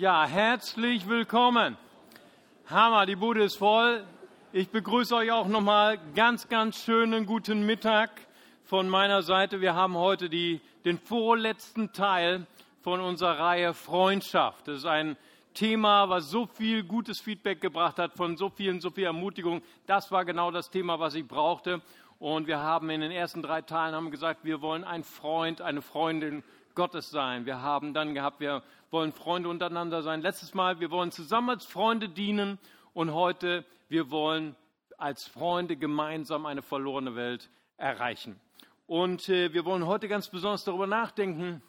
Ja, herzlich willkommen. Hammer, die Bude ist voll. Ich begrüße euch auch nochmal ganz, ganz schönen guten Mittag von meiner Seite. Wir haben heute die, den vorletzten Teil von unserer Reihe Freundschaft. Das ist ein Thema, was so viel gutes Feedback gebracht hat, von so vielen, so viel Ermutigung. Das war genau das Thema, was ich brauchte. Und wir haben in den ersten drei Teilen haben gesagt, wir wollen ein Freund, eine Freundin Gottes sein. Wir haben dann gehabt, wir wollen Freunde untereinander sein. Letztes Mal, wir wollen zusammen als Freunde dienen. Und heute, wir wollen als Freunde gemeinsam eine verlorene Welt erreichen. Und äh, wir wollen heute ganz besonders darüber nachdenken.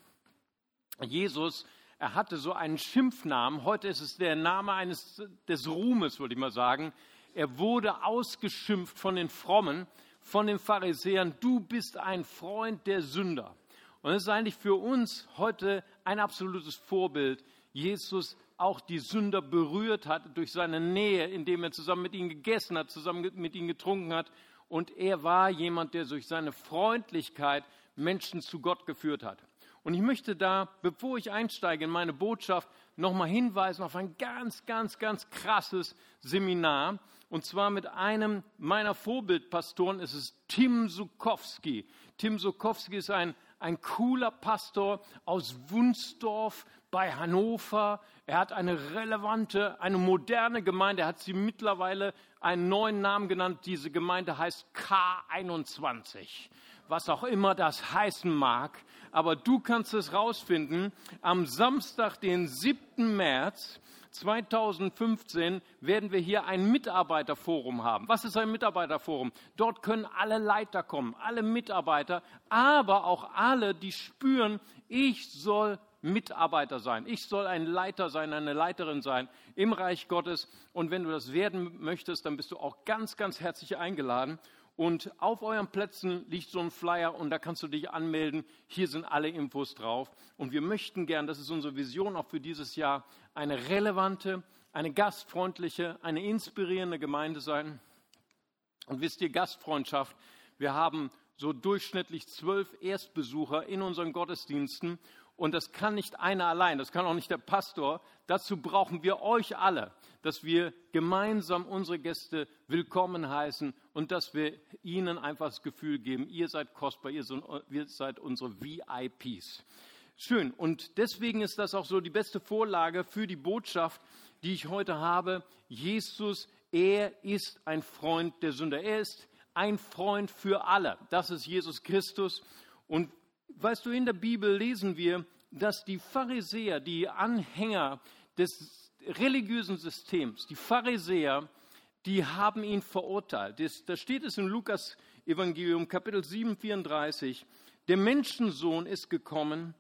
Jesus, er hatte so einen Schimpfnamen. Heute ist es der Name eines des Ruhmes, würde ich mal sagen. Er wurde ausgeschimpft von den Frommen, von den Pharisäern. Du bist ein Freund der Sünder. Und es ist eigentlich für uns heute ein absolutes Vorbild. Jesus auch die Sünder berührt hat durch seine Nähe, indem er zusammen mit ihnen gegessen hat, zusammen mit ihnen getrunken hat. Und er war jemand, der durch seine Freundlichkeit Menschen zu Gott geführt hat. Und ich möchte da, bevor ich einsteige in meine Botschaft, nochmal hinweisen auf ein ganz, ganz, ganz krasses Seminar. Und zwar mit einem meiner Vorbildpastoren, es ist Tim Sukowski. Tim Sukowski ist ein ein cooler Pastor aus Wunsdorf bei Hannover. Er hat eine relevante, eine moderne Gemeinde. Er hat sie mittlerweile einen neuen Namen genannt. Diese Gemeinde heißt K21. Was auch immer das heißen mag. Aber du kannst es rausfinden. Am Samstag, den 7. März, 2015 werden wir hier ein Mitarbeiterforum haben. Was ist ein Mitarbeiterforum? Dort können alle Leiter kommen, alle Mitarbeiter, aber auch alle, die spüren, ich soll Mitarbeiter sein. Ich soll ein Leiter sein, eine Leiterin sein im Reich Gottes. Und wenn du das werden möchtest, dann bist du auch ganz, ganz herzlich eingeladen. Und auf euren Plätzen liegt so ein Flyer und da kannst du dich anmelden. Hier sind alle Infos drauf. Und wir möchten gern, das ist unsere Vision auch für dieses Jahr, eine relevante, eine gastfreundliche, eine inspirierende Gemeinde sein. Und wisst ihr, Gastfreundschaft, wir haben so durchschnittlich zwölf Erstbesucher in unseren Gottesdiensten und das kann nicht einer allein, das kann auch nicht der Pastor. Dazu brauchen wir euch alle, dass wir gemeinsam unsere Gäste willkommen heißen und dass wir ihnen einfach das Gefühl geben, ihr seid kostbar, ihr seid unsere VIPs. Schön. Und deswegen ist das auch so die beste Vorlage für die Botschaft, die ich heute habe. Jesus, er ist ein Freund der Sünder. Er ist ein Freund für alle. Das ist Jesus Christus. Und Weißt du, in der Bibel lesen wir, dass die Pharisäer, die Anhänger des religiösen Systems, die Pharisäer, die haben ihn verurteilt. da steht es in Lukas Evangelium Kapitel 7, 34, der Menschensohn ist gekommen,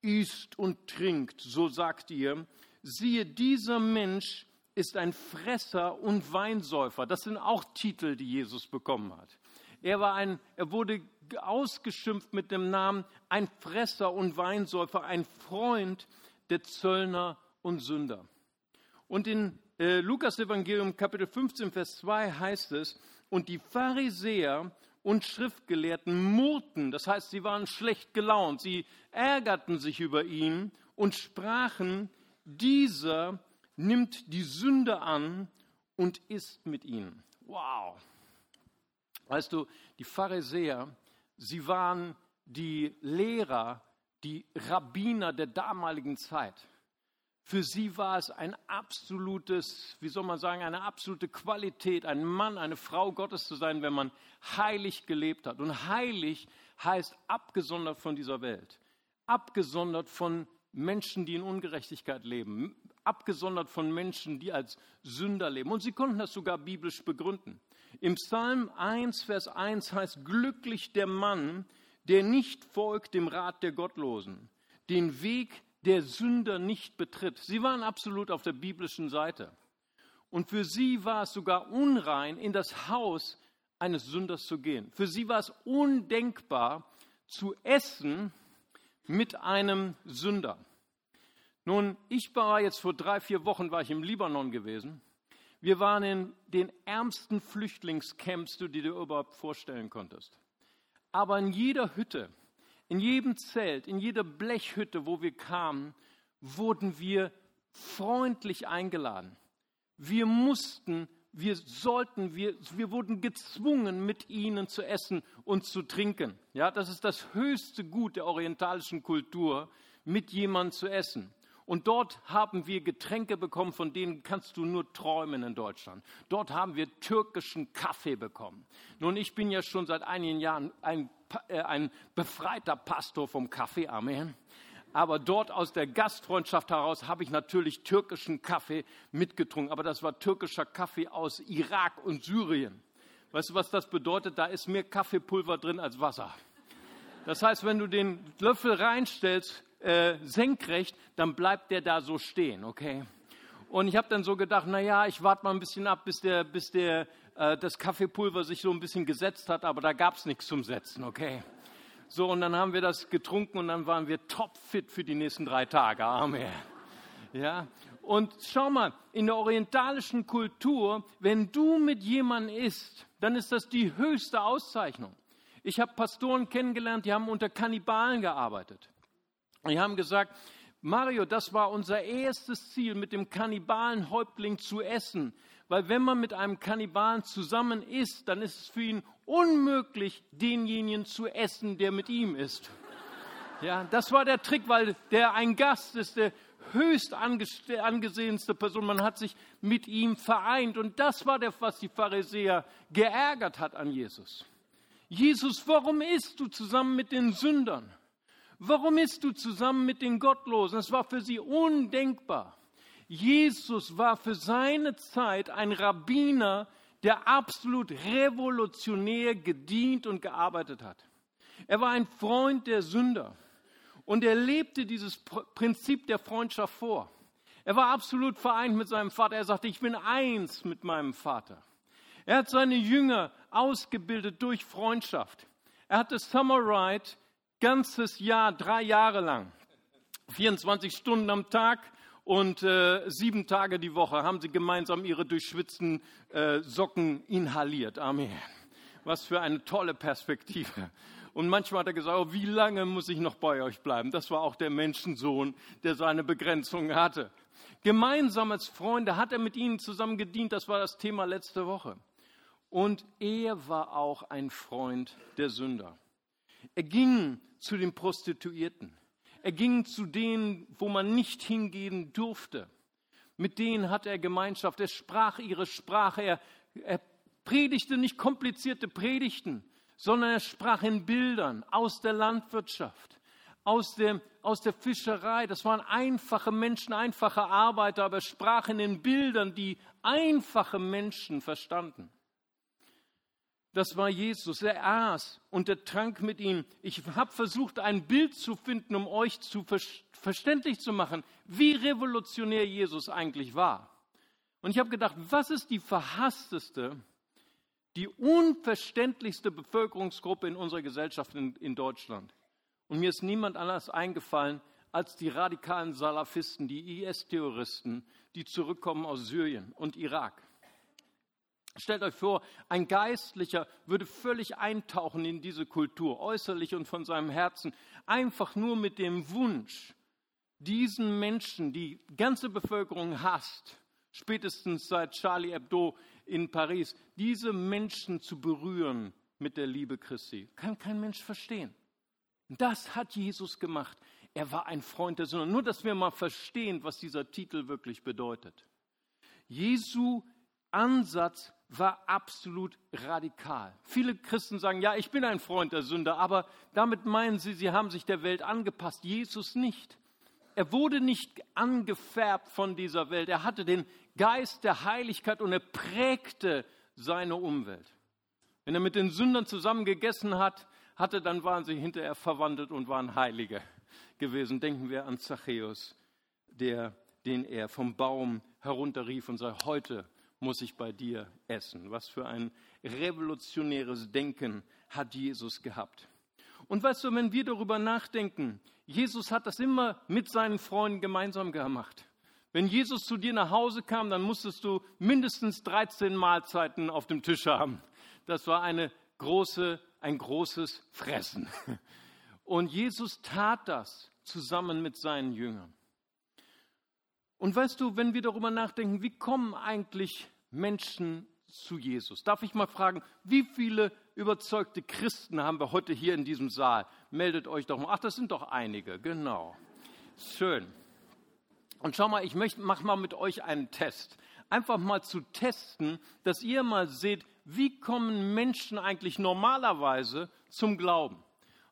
isst und trinkt, so sagt ihr. Siehe, dieser Mensch ist ein Fresser und Weinsäufer. Das sind auch Titel, die Jesus bekommen hat. Er, war ein, er wurde ausgeschimpft mit dem Namen ein Fresser und Weinsäufer, ein Freund der Zöllner und Sünder. Und in äh, Lukas Evangelium Kapitel 15, Vers 2 heißt es, und die Pharisäer und Schriftgelehrten murrten, das heißt, sie waren schlecht gelaunt, sie ärgerten sich über ihn und sprachen, dieser nimmt die Sünde an und isst mit ihnen. Wow. Weißt du, die Pharisäer, sie waren die Lehrer, die Rabbiner der damaligen Zeit. Für sie war es ein absolutes, wie soll man sagen, eine absolute Qualität, ein Mann, eine Frau Gottes zu sein, wenn man heilig gelebt hat. Und heilig heißt abgesondert von dieser Welt, abgesondert von Menschen, die in Ungerechtigkeit leben, abgesondert von Menschen, die als Sünder leben. Und sie konnten das sogar biblisch begründen. Im Psalm 1, Vers 1 heißt, glücklich der Mann, der nicht folgt dem Rat der Gottlosen, den Weg der Sünder nicht betritt. Sie waren absolut auf der biblischen Seite. Und für sie war es sogar unrein, in das Haus eines Sünders zu gehen. Für sie war es undenkbar, zu essen mit einem Sünder. Nun, ich war jetzt vor drei, vier Wochen war ich im Libanon gewesen wir waren in den ärmsten Flüchtlingscamps, die du dir überhaupt vorstellen konntest. Aber in jeder Hütte, in jedem Zelt, in jeder Blechhütte, wo wir kamen, wurden wir freundlich eingeladen. Wir mussten, wir sollten, wir, wir wurden gezwungen, mit ihnen zu essen und zu trinken. Ja, das ist das höchste Gut der orientalischen Kultur, mit jemandem zu essen. Und dort haben wir Getränke bekommen, von denen kannst du nur träumen in Deutschland. Dort haben wir türkischen Kaffee bekommen. Nun, ich bin ja schon seit einigen Jahren ein, äh, ein befreiter Pastor vom Kaffee. Amen. Aber dort aus der Gastfreundschaft heraus habe ich natürlich türkischen Kaffee mitgetrunken. Aber das war türkischer Kaffee aus Irak und Syrien. Weißt du, was das bedeutet? Da ist mehr Kaffeepulver drin als Wasser. Das heißt, wenn du den Löffel reinstellst, äh, senkrecht, dann bleibt der da so stehen, okay? Und ich habe dann so gedacht, na ja, ich warte mal ein bisschen ab, bis der, bis der, äh, das Kaffeepulver sich so ein bisschen gesetzt hat, aber da gab es nichts zum Setzen, okay? So, und dann haben wir das getrunken und dann waren wir topfit für die nächsten drei Tage. Amen. Ja, und schau mal, in der orientalischen Kultur, wenn du mit jemandem isst, dann ist das die höchste Auszeichnung. Ich habe Pastoren kennengelernt, die haben unter Kannibalen gearbeitet. Die haben gesagt, Mario, das war unser erstes Ziel, mit dem Kannibalenhäuptling zu essen. Weil wenn man mit einem Kannibalen zusammen isst, dann ist es für ihn unmöglich, denjenigen zu essen, der mit ihm ist. Ja, das war der Trick, weil der ein Gast ist, der höchst angesehenste Person. Man hat sich mit ihm vereint. Und das war das, was die Pharisäer geärgert hat an Jesus. Jesus, warum isst du zusammen mit den Sündern? Warum isst du zusammen mit den Gottlosen? Es war für sie undenkbar. Jesus war für seine Zeit ein Rabbiner, der absolut revolutionär gedient und gearbeitet hat. Er war ein Freund der Sünder und er lebte dieses Prinzip der Freundschaft vor. Er war absolut vereint mit seinem Vater. Er sagte, ich bin eins mit meinem Vater. Er hat seine Jünger ausgebildet durch Freundschaft. Er hatte Summer Ride ganzes Jahr, drei Jahre lang, 24 Stunden am Tag und äh, sieben Tage die Woche haben sie gemeinsam ihre durchschwitzten äh, Socken inhaliert. Amen. Was für eine tolle Perspektive. Und manchmal hat er gesagt, oh, wie lange muss ich noch bei euch bleiben? Das war auch der Menschensohn, der seine Begrenzungen hatte. Gemeinsam als Freunde hat er mit ihnen zusammen gedient. Das war das Thema letzte Woche. Und er war auch ein Freund der Sünder. Er ging zu den Prostituierten. Er ging zu denen, wo man nicht hingehen durfte. Mit denen hatte er Gemeinschaft. Er sprach ihre Sprache. Er, er predigte nicht komplizierte Predigten, sondern er sprach in Bildern aus der Landwirtschaft, aus der, aus der Fischerei. Das waren einfache Menschen, einfache Arbeiter, aber er sprach in den Bildern, die einfache Menschen verstanden. Das war Jesus. Er aß und er trank mit ihm. Ich habe versucht, ein Bild zu finden, um euch zu ver verständlich zu machen, wie revolutionär Jesus eigentlich war. Und ich habe gedacht, was ist die verhassteste, die unverständlichste Bevölkerungsgruppe in unserer Gesellschaft in, in Deutschland? Und mir ist niemand anders eingefallen als die radikalen Salafisten, die IS-Terroristen, die zurückkommen aus Syrien und Irak. Stellt euch vor, ein Geistlicher würde völlig eintauchen in diese Kultur, äußerlich und von seinem Herzen, einfach nur mit dem Wunsch, diesen Menschen, die ganze Bevölkerung hasst, spätestens seit Charlie Hebdo in Paris, diese Menschen zu berühren mit der Liebe Christi. Kann kein Mensch verstehen. Das hat Jesus gemacht. Er war ein Freund der Sünder. Nur, dass wir mal verstehen, was dieser Titel wirklich bedeutet. Jesu Ansatz war absolut radikal. Viele Christen sagen, ja, ich bin ein Freund der Sünder, aber damit meinen sie, sie haben sich der Welt angepasst. Jesus nicht. Er wurde nicht angefärbt von dieser Welt. Er hatte den Geist der Heiligkeit und er prägte seine Umwelt. Wenn er mit den Sündern zusammen gegessen hat, hatte, dann waren sie hinterher verwandelt und waren Heilige gewesen. Denken wir an Zachäus, der, den er vom Baum herunterrief und sagte, heute muss ich bei dir essen. Was für ein revolutionäres Denken hat Jesus gehabt. Und weißt du, wenn wir darüber nachdenken, Jesus hat das immer mit seinen Freunden gemeinsam gemacht. Wenn Jesus zu dir nach Hause kam, dann musstest du mindestens 13 Mahlzeiten auf dem Tisch haben. Das war eine große, ein großes Fressen. Und Jesus tat das zusammen mit seinen Jüngern. Und weißt du, wenn wir darüber nachdenken, wie kommen eigentlich Menschen zu Jesus? Darf ich mal fragen, wie viele überzeugte Christen haben wir heute hier in diesem Saal? Meldet euch doch mal. Ach, das sind doch einige, genau. Schön. Und schau mal, ich mache mal mit euch einen Test. Einfach mal zu testen, dass ihr mal seht, wie kommen Menschen eigentlich normalerweise zum Glauben.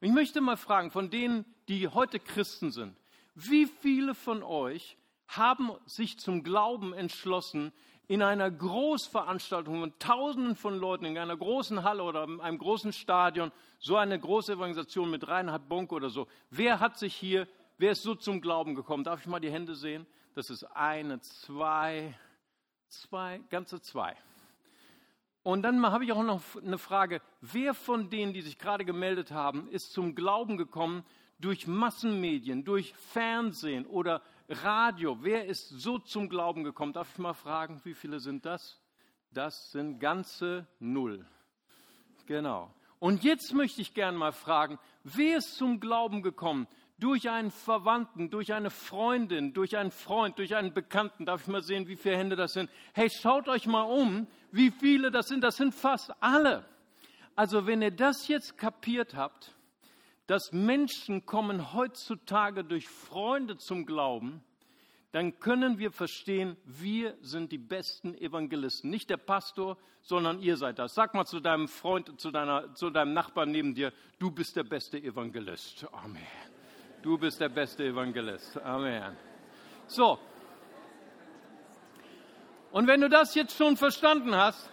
Und ich möchte mal fragen, von denen, die heute Christen sind, wie viele von euch haben sich zum Glauben entschlossen in einer Großveranstaltung von Tausenden von Leuten, in einer großen Halle oder in einem großen Stadion, so eine große Evangelisation mit Reinhard Bonk oder so. Wer hat sich hier, wer ist so zum Glauben gekommen? Darf ich mal die Hände sehen? Das ist eine, zwei, zwei, ganze zwei. Und dann habe ich auch noch eine Frage. Wer von denen, die sich gerade gemeldet haben, ist zum Glauben gekommen durch Massenmedien, durch Fernsehen oder Radio? Wer ist so zum Glauben gekommen? Darf ich mal fragen, wie viele sind das? Das sind ganze Null. Genau. Und jetzt möchte ich gerne mal fragen, wer ist zum Glauben gekommen durch einen Verwandten, durch eine Freundin, durch einen Freund, durch einen Bekannten. Darf ich mal sehen, wie viele Hände das sind? Hey, schaut euch mal um, wie viele das sind. Das sind fast alle. Also wenn ihr das jetzt kapiert habt, dass Menschen kommen heutzutage durch Freunde zum Glauben, dann können wir verstehen, wir sind die besten Evangelisten. Nicht der Pastor, sondern ihr seid das. Sag mal zu deinem Freund, zu, deiner, zu deinem Nachbarn neben dir, du bist der beste Evangelist. Amen. Du bist der beste Evangelist. Amen. So. Und wenn du das jetzt schon verstanden hast,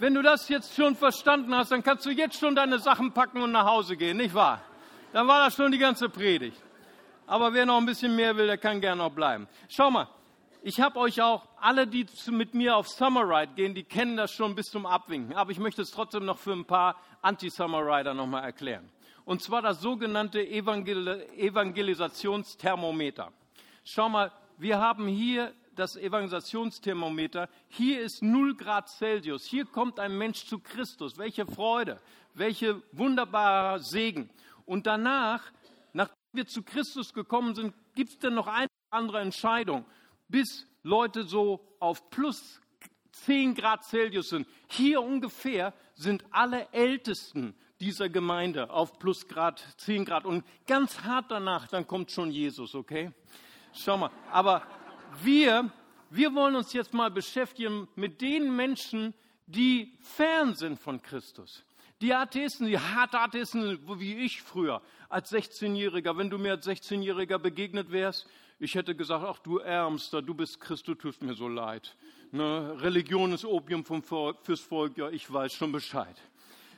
wenn du das jetzt schon verstanden hast, dann kannst du jetzt schon deine Sachen packen und nach Hause gehen, nicht wahr? Dann war das schon die ganze Predigt. Aber wer noch ein bisschen mehr will, der kann gerne noch bleiben. Schau mal, ich habe euch auch, alle, die mit mir auf Summer Ride gehen, die kennen das schon bis zum Abwinken. Aber ich möchte es trotzdem noch für ein paar Anti-Summer Rider nochmal erklären und zwar das sogenannte Evangel Evangelisationsthermometer. Schau mal, wir haben hier das Evangelisationsthermometer. Hier ist 0 Grad Celsius. Hier kommt ein Mensch zu Christus. Welche Freude, welche wunderbarer Segen. Und danach, nachdem wir zu Christus gekommen sind, gibt es dann noch eine andere Entscheidung, bis Leute so auf plus 10 Grad Celsius sind. Hier ungefähr sind alle Ältesten dieser Gemeinde auf plus Grad, 10 Grad. Und ganz hart danach, dann kommt schon Jesus, okay? Schau mal. Aber wir, wir wollen uns jetzt mal beschäftigen mit den Menschen, die fern sind von Christus. Die Atheisten, die harte Atheisten, wie ich früher, als 16-Jähriger, wenn du mir als 16-Jähriger begegnet wärst, ich hätte gesagt, ach du Ärmster, du bist Christ, du tust mir so leid. Ne? Religion ist Opium vom Volk, fürs Volk, ja, ich weiß schon Bescheid.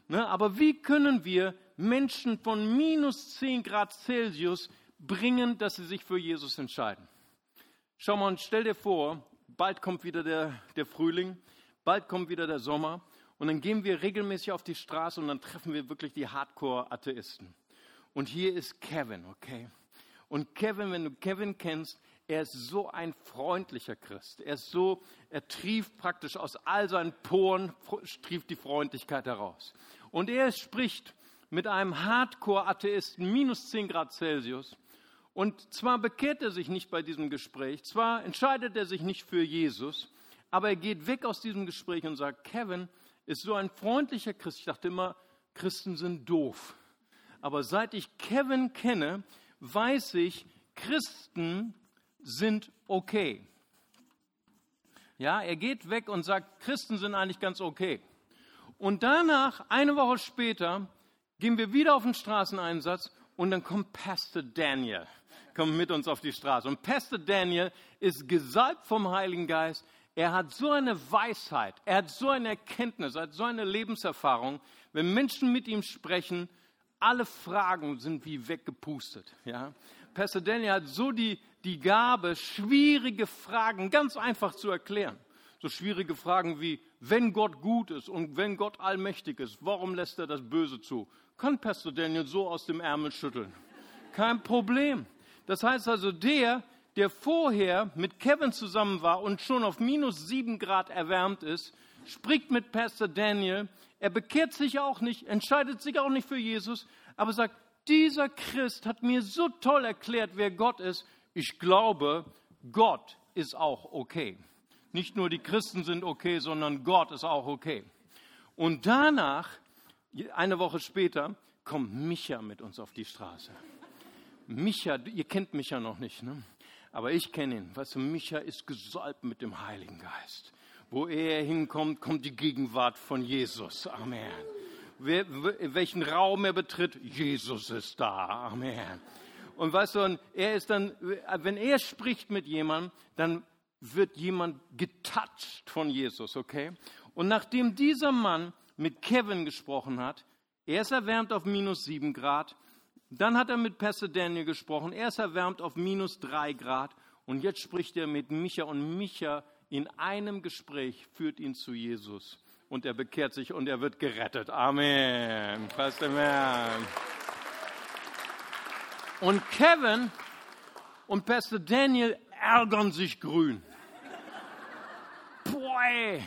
Ne? Aber wie können wir Menschen von minus 10 Grad Celsius bringen, dass sie sich für Jesus entscheiden? Schau mal und stell dir vor, bald kommt wieder der, der Frühling, bald kommt wieder der Sommer und dann gehen wir regelmäßig auf die Straße und dann treffen wir wirklich die Hardcore-Atheisten. Und hier ist Kevin, okay? Und Kevin, wenn du Kevin kennst, er ist so ein freundlicher Christ. Er ist so, er trieft praktisch aus all seinen Poren, trieft die Freundlichkeit heraus. Und er spricht mit einem Hardcore-Atheisten, minus 10 Grad Celsius. Und zwar bekehrt er sich nicht bei diesem Gespräch, zwar entscheidet er sich nicht für Jesus, aber er geht weg aus diesem Gespräch und sagt, Kevin ist so ein freundlicher Christ. Ich dachte immer, Christen sind doof. Aber seit ich Kevin kenne, weiß ich, Christen sind okay. Ja, er geht weg und sagt, Christen sind eigentlich ganz okay. Und danach, eine Woche später, gehen wir wieder auf den Straßeneinsatz und dann kommt Pastor Daniel, kommt mit uns auf die Straße. Und Pastor Daniel ist gesalbt vom Heiligen Geist. Er hat so eine Weisheit, er hat so eine Erkenntnis, er hat so eine Lebenserfahrung. Wenn Menschen mit ihm sprechen, alle Fragen sind wie weggepustet. Ja? Pastor Daniel hat so die, die Gabe, schwierige Fragen ganz einfach zu erklären. So schwierige Fragen wie, wenn Gott gut ist und wenn Gott allmächtig ist, warum lässt er das Böse zu? Kann Pastor Daniel so aus dem Ärmel schütteln. Kein Problem. Das heißt also, der, der vorher mit Kevin zusammen war und schon auf minus sieben Grad erwärmt ist, spricht mit Pastor Daniel. Er bekehrt sich auch nicht, entscheidet sich auch nicht für Jesus, aber sagt, dieser Christ hat mir so toll erklärt, wer Gott ist. Ich glaube, Gott ist auch okay. Nicht nur die Christen sind okay, sondern Gott ist auch okay. Und danach, eine Woche später, kommt Micha mit uns auf die Straße. Micha, ihr kennt Micha noch nicht, ne? aber ich kenne ihn. Weißt du, Micha ist gesalbt mit dem Heiligen Geist. Wo er hinkommt, kommt die Gegenwart von Jesus. Amen. Wer, welchen Raum er betritt, Jesus ist da. Amen. Und weißt du, er ist dann, wenn er spricht mit jemandem, dann wird jemand getoucht von Jesus, okay? Und nachdem dieser Mann mit Kevin gesprochen hat, er ist erwärmt auf minus sieben Grad, dann hat er mit Pastor Daniel gesprochen, er ist erwärmt auf minus drei Grad und jetzt spricht er mit Micha und Micha in einem Gespräch führt ihn zu Jesus und er bekehrt sich und er wird gerettet. Amen. Pastor Man. Und Kevin und Pastor Daniel ärgern sich grün. Boy,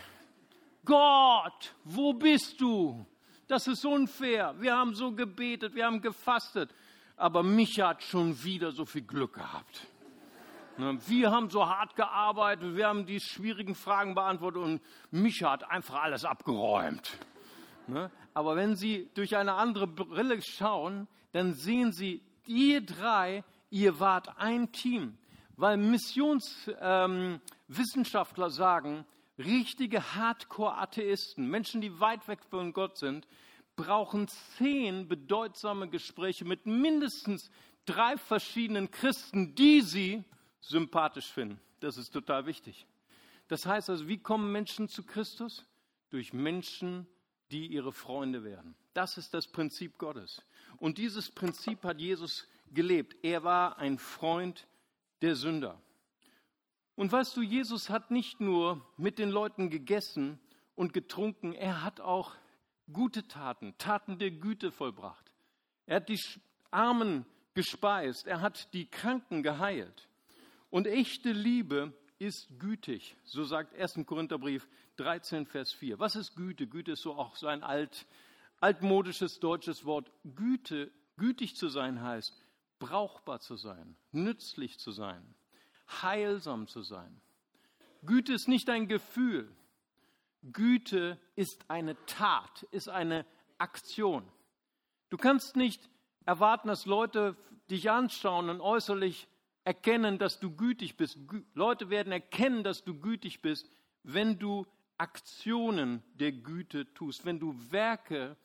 Gott, wo bist du? Das ist unfair. Wir haben so gebetet, wir haben gefastet. Aber Micha hat schon wieder so viel Glück gehabt. Ne, wir haben so hart gearbeitet, wir haben die schwierigen Fragen beantwortet und Micha hat einfach alles abgeräumt. Ne, aber wenn Sie durch eine andere Brille schauen, dann sehen Sie, ihr drei, ihr wart ein Team. Weil Missionswissenschaftler ähm, sagen, richtige Hardcore-Atheisten, Menschen, die weit weg von Gott sind, brauchen zehn bedeutsame Gespräche mit mindestens drei verschiedenen Christen, die sie sympathisch finden. Das ist total wichtig. Das heißt also, wie kommen Menschen zu Christus? Durch Menschen, die ihre Freunde werden. Das ist das Prinzip Gottes. Und dieses Prinzip hat Jesus gelebt. Er war ein Freund der Sünder. Und weißt du, Jesus hat nicht nur mit den Leuten gegessen und getrunken, er hat auch gute Taten, Taten der Güte vollbracht. Er hat die Armen gespeist, er hat die Kranken geheilt. Und echte Liebe ist gütig, so sagt 1. Korintherbrief 13, Vers 4. Was ist Güte? Güte ist so auch so ein alt, altmodisches deutsches Wort. Güte, gütig zu sein heißt, brauchbar zu sein, nützlich zu sein heilsam zu sein. Güte ist nicht ein Gefühl. Güte ist eine Tat, ist eine Aktion. Du kannst nicht erwarten, dass Leute dich anschauen und äußerlich erkennen, dass du gütig bist. Leute werden erkennen, dass du gütig bist, wenn du Aktionen der Güte tust, wenn du Werke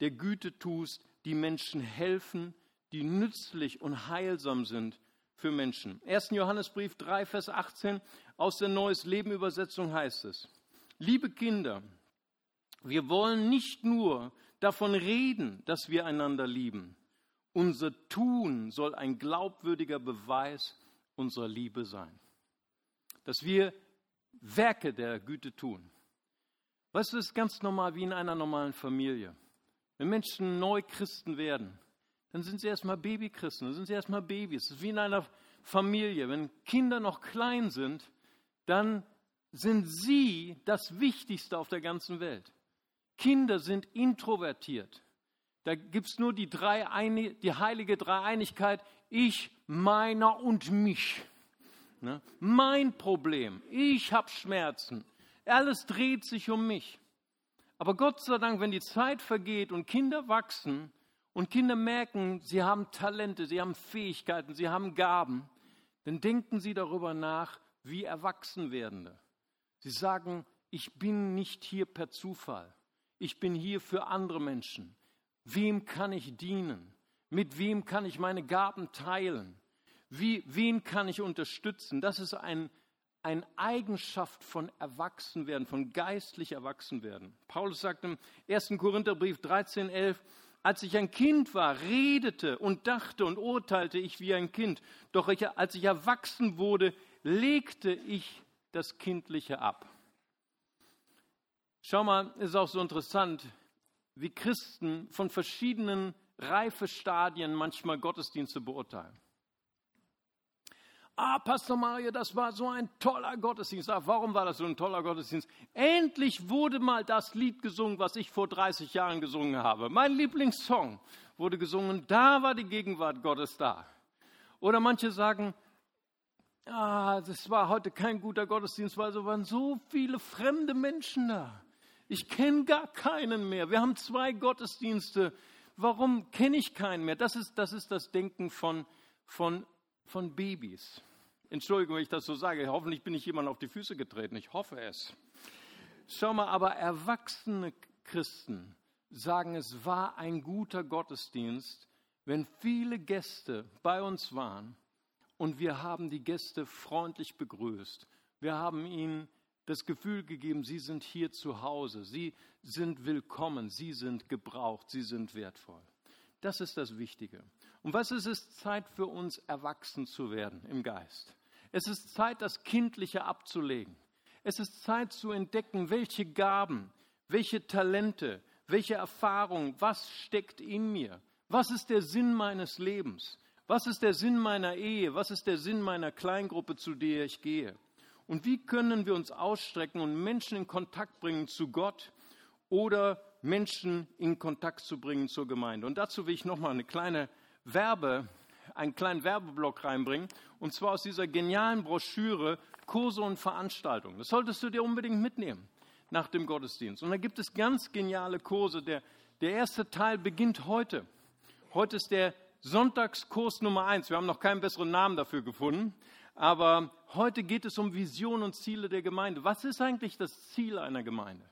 der Güte tust, die Menschen helfen, die nützlich und heilsam sind für Menschen. 1. Johannesbrief 3, Vers 18 aus der Neues Leben Übersetzung heißt es, liebe Kinder, wir wollen nicht nur davon reden, dass wir einander lieben. Unser Tun soll ein glaubwürdiger Beweis unserer Liebe sein. Dass wir Werke der Güte tun. Weißt du, es ist ganz normal wie in einer normalen Familie. Wenn Menschen neu Christen werden, dann sind sie erstmal Babychristen, dann sind sie erstmal Babys. Das ist wie in einer Familie. Wenn Kinder noch klein sind, dann sind sie das Wichtigste auf der ganzen Welt. Kinder sind introvertiert. Da gibt es nur die, drei, die heilige Dreieinigkeit, ich, meiner und mich. Ne? Mein Problem, ich habe Schmerzen. Alles dreht sich um mich. Aber Gott sei Dank, wenn die Zeit vergeht und Kinder wachsen, und Kinder merken, sie haben Talente, sie haben Fähigkeiten, sie haben Gaben, dann denken sie darüber nach, wie Erwachsenwerdende. Sie sagen, ich bin nicht hier per Zufall. Ich bin hier für andere Menschen. Wem kann ich dienen? Mit wem kann ich meine Gaben teilen? Wie, wen kann ich unterstützen? Das ist ein, eine Eigenschaft von Erwachsenwerden, von geistlich Erwachsenwerden. Paulus sagt im 1. Korintherbrief 13, 11, als ich ein Kind war, redete und dachte und urteilte ich wie ein Kind. Doch als ich erwachsen wurde, legte ich das Kindliche ab. Schau mal, ist auch so interessant, wie Christen von verschiedenen Reifestadien manchmal Gottesdienste beurteilen ah, Pastor Mario, das war so ein toller Gottesdienst. Ah, warum war das so ein toller Gottesdienst? Endlich wurde mal das Lied gesungen, was ich vor 30 Jahren gesungen habe. Mein Lieblingssong wurde gesungen, da war die Gegenwart Gottes da. Oder manche sagen, ah, das war heute kein guter Gottesdienst, weil es waren so viele fremde Menschen da. Ich kenne gar keinen mehr. Wir haben zwei Gottesdienste. Warum kenne ich keinen mehr? Das ist das, ist das Denken von, von, von Babys. Entschuldigung, wenn ich das so sage. Hoffentlich bin ich jemand auf die Füße getreten. Ich hoffe es. Schau mal, aber erwachsene Christen sagen, es war ein guter Gottesdienst, wenn viele Gäste bei uns waren und wir haben die Gäste freundlich begrüßt. Wir haben ihnen das Gefühl gegeben, sie sind hier zu Hause, sie sind willkommen, sie sind gebraucht, sie sind wertvoll. Das ist das Wichtige. Und was ist es Zeit für uns, erwachsen zu werden im Geist? Es ist Zeit, das Kindliche abzulegen. Es ist Zeit zu entdecken, welche Gaben, welche Talente, welche Erfahrungen, was steckt in mir? Was ist der Sinn meines Lebens? Was ist der Sinn meiner Ehe? Was ist der Sinn meiner Kleingruppe, zu der ich gehe? Und wie können wir uns ausstrecken und Menschen in Kontakt bringen zu Gott oder Menschen in Kontakt zu bringen zur Gemeinde? Und dazu will ich nochmal eine kleine Werbe, einen kleinen Werbeblock reinbringen, und zwar aus dieser genialen Broschüre Kurse und Veranstaltungen. Das solltest du dir unbedingt mitnehmen nach dem Gottesdienst. Und da gibt es ganz geniale Kurse. Der, der erste Teil beginnt heute. Heute ist der Sonntagskurs Nummer eins. Wir haben noch keinen besseren Namen dafür gefunden. Aber heute geht es um Vision und Ziele der Gemeinde. Was ist eigentlich das Ziel einer Gemeinde?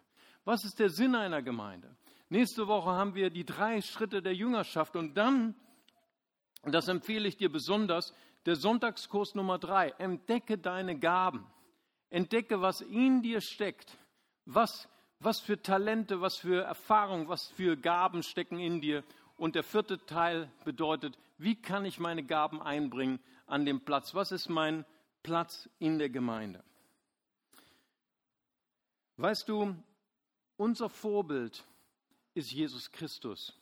Was ist der Sinn einer Gemeinde? Nächste Woche haben wir die drei Schritte der Jüngerschaft und dann, und das empfehle ich dir besonders, der Sonntagskurs Nummer drei. Entdecke deine Gaben. Entdecke, was in dir steckt. Was, was für Talente, was für Erfahrungen, was für Gaben stecken in dir und der vierte Teil bedeutet, wie kann ich meine Gaben einbringen an dem Platz? Was ist mein Platz in der Gemeinde? Weißt du, unser Vorbild ist Jesus Christus,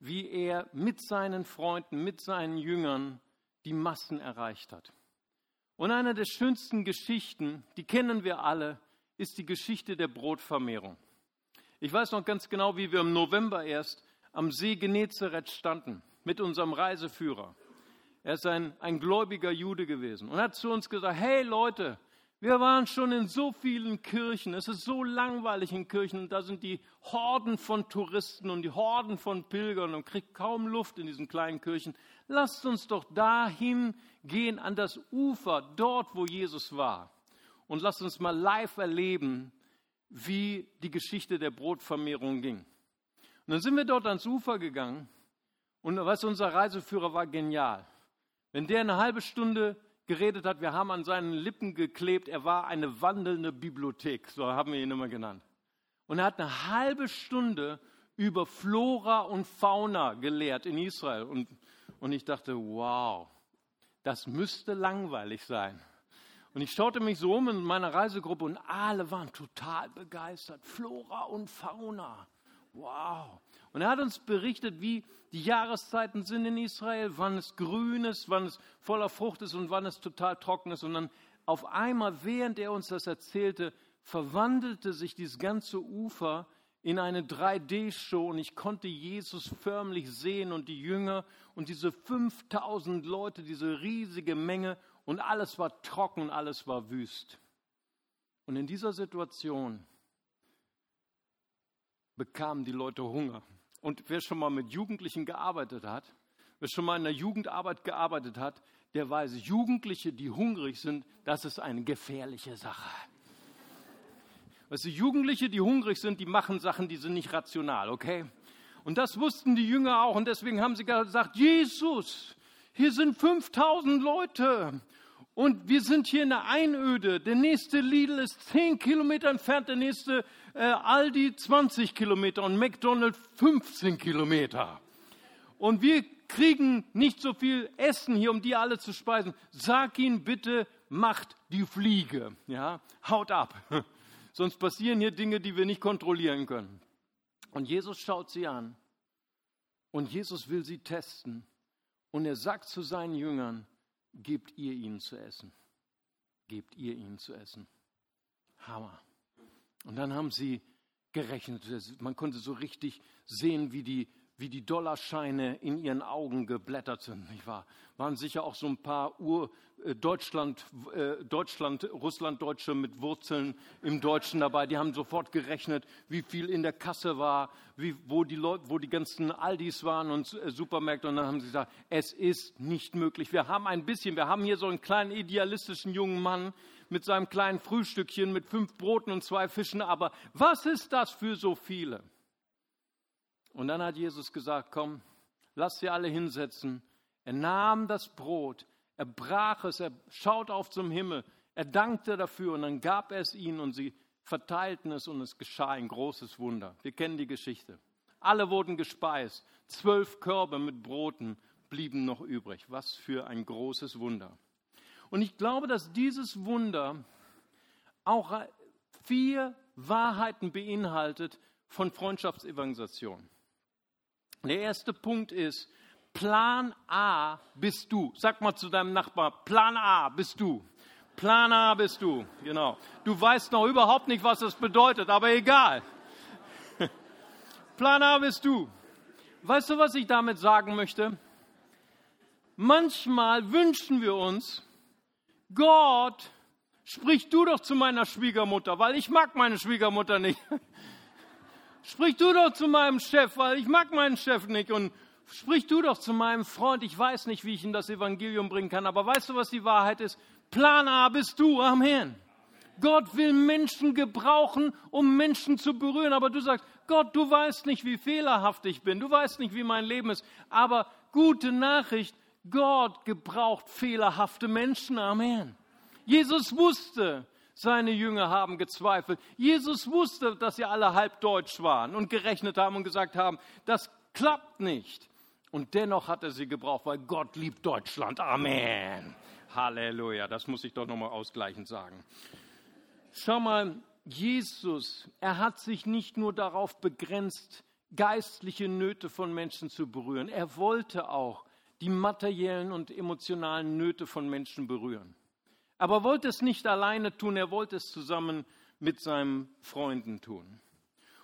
wie er mit seinen Freunden, mit seinen Jüngern die Massen erreicht hat. Und eine der schönsten Geschichten, die kennen wir alle, ist die Geschichte der Brotvermehrung. Ich weiß noch ganz genau, wie wir im November erst am See Genezareth standen mit unserem Reiseführer. Er ist ein, ein gläubiger Jude gewesen und hat zu uns gesagt, hey Leute, wir waren schon in so vielen Kirchen, es ist so langweilig in Kirchen und da sind die Horden von Touristen und die Horden von Pilgern und kriegt kaum Luft in diesen kleinen Kirchen. Lasst uns doch dahin gehen an das Ufer, dort wo Jesus war und lasst uns mal live erleben, wie die Geschichte der Brotvermehrung ging. Und dann sind wir dort ans Ufer gegangen und was unser Reiseführer war genial. Wenn der eine halbe Stunde geredet hat, wir haben an seinen Lippen geklebt, er war eine wandelnde Bibliothek, so haben wir ihn immer genannt. Und er hat eine halbe Stunde über Flora und Fauna gelehrt in Israel. Und, und ich dachte, wow, das müsste langweilig sein. Und ich schaute mich so um in meiner Reisegruppe und alle waren total begeistert. Flora und Fauna. Wow. Und er hat uns berichtet, wie die Jahreszeiten sind in Israel, wann es grün ist, wann es voller Frucht ist und wann es total trocken ist. Und dann auf einmal, während er uns das erzählte, verwandelte sich dieses ganze Ufer in eine 3D-Show und ich konnte Jesus förmlich sehen und die Jünger und diese 5000 Leute, diese riesige Menge und alles war trocken, alles war wüst. Und in dieser Situation bekamen die Leute Hunger. Und wer schon mal mit Jugendlichen gearbeitet hat, wer schon mal in der Jugendarbeit gearbeitet hat, der weiß, Jugendliche, die hungrig sind, das ist eine gefährliche Sache. Weißt du, Jugendliche, die hungrig sind, die machen Sachen, die sind nicht rational, okay? Und das wussten die Jünger auch und deswegen haben sie gesagt, Jesus, hier sind 5000 Leute und wir sind hier in der Einöde. Der nächste Lidl ist 10 Kilometer entfernt, der nächste äh, Aldi 20 Kilometer und McDonald's 15 Kilometer. Und wir kriegen nicht so viel Essen hier, um die alle zu speisen. Sag ihnen bitte, macht die Fliege. Ja, haut ab. Sonst passieren hier Dinge, die wir nicht kontrollieren können. Und Jesus schaut sie an. Und Jesus will sie testen. Und er sagt zu seinen Jüngern, gebt ihr ihnen zu essen. Gebt ihr ihnen zu essen. Hammer. Und dann haben sie gerechnet. Man konnte so richtig sehen, wie die wie die Dollarscheine in ihren Augen geblättert sind, nicht wahr? Waren sicher auch so ein paar Ur äh, Deutschland, äh, Deutschland, Russlanddeutsche mit Wurzeln im Deutschen dabei. Die haben sofort gerechnet, wie viel in der Kasse war, wie, wo, die Leute, wo die ganzen Aldis waren und äh, Supermärkte. Und dann haben sie gesagt, es ist nicht möglich. Wir haben ein bisschen, wir haben hier so einen kleinen idealistischen jungen Mann mit seinem kleinen Frühstückchen mit fünf Broten und zwei Fischen. Aber was ist das für so viele? Und dann hat Jesus gesagt, komm, lass sie alle hinsetzen. Er nahm das Brot, er brach es, er schaut auf zum Himmel, er dankte dafür und dann gab er es ihnen und sie verteilten es und es geschah ein großes Wunder. Wir kennen die Geschichte. Alle wurden gespeist. Zwölf Körbe mit Broten blieben noch übrig. Was für ein großes Wunder. Und ich glaube, dass dieses Wunder auch vier Wahrheiten beinhaltet von Freundschaftsevangelisation. Der erste Punkt ist, Plan A bist du. Sag mal zu deinem Nachbar, Plan A bist du. Plan A bist du, genau. Du weißt noch überhaupt nicht, was das bedeutet, aber egal. Plan A bist du. Weißt du, was ich damit sagen möchte? Manchmal wünschen wir uns, Gott, sprich du doch zu meiner Schwiegermutter, weil ich mag meine Schwiegermutter nicht. Sprich du doch zu meinem Chef, weil ich mag meinen Chef nicht. Und sprich du doch zu meinem Freund. Ich weiß nicht, wie ich ihm das Evangelium bringen kann. Aber weißt du, was die Wahrheit ist? Plan A bist du. Amen. Gott will Menschen gebrauchen, um Menschen zu berühren. Aber du sagst, Gott, du weißt nicht, wie fehlerhaft ich bin. Du weißt nicht, wie mein Leben ist. Aber gute Nachricht, Gott gebraucht fehlerhafte Menschen. Amen. Jesus wusste, seine Jünger haben gezweifelt. Jesus wusste, dass sie alle halb deutsch waren und gerechnet haben und gesagt haben, das klappt nicht. Und dennoch hat er sie gebraucht, weil Gott liebt Deutschland. Amen. Halleluja. Das muss ich doch nochmal ausgleichend sagen. Schau mal, Jesus, er hat sich nicht nur darauf begrenzt, geistliche Nöte von Menschen zu berühren. Er wollte auch die materiellen und emotionalen Nöte von Menschen berühren. Aber wollte es nicht alleine tun, er wollte es zusammen mit seinen Freunden tun.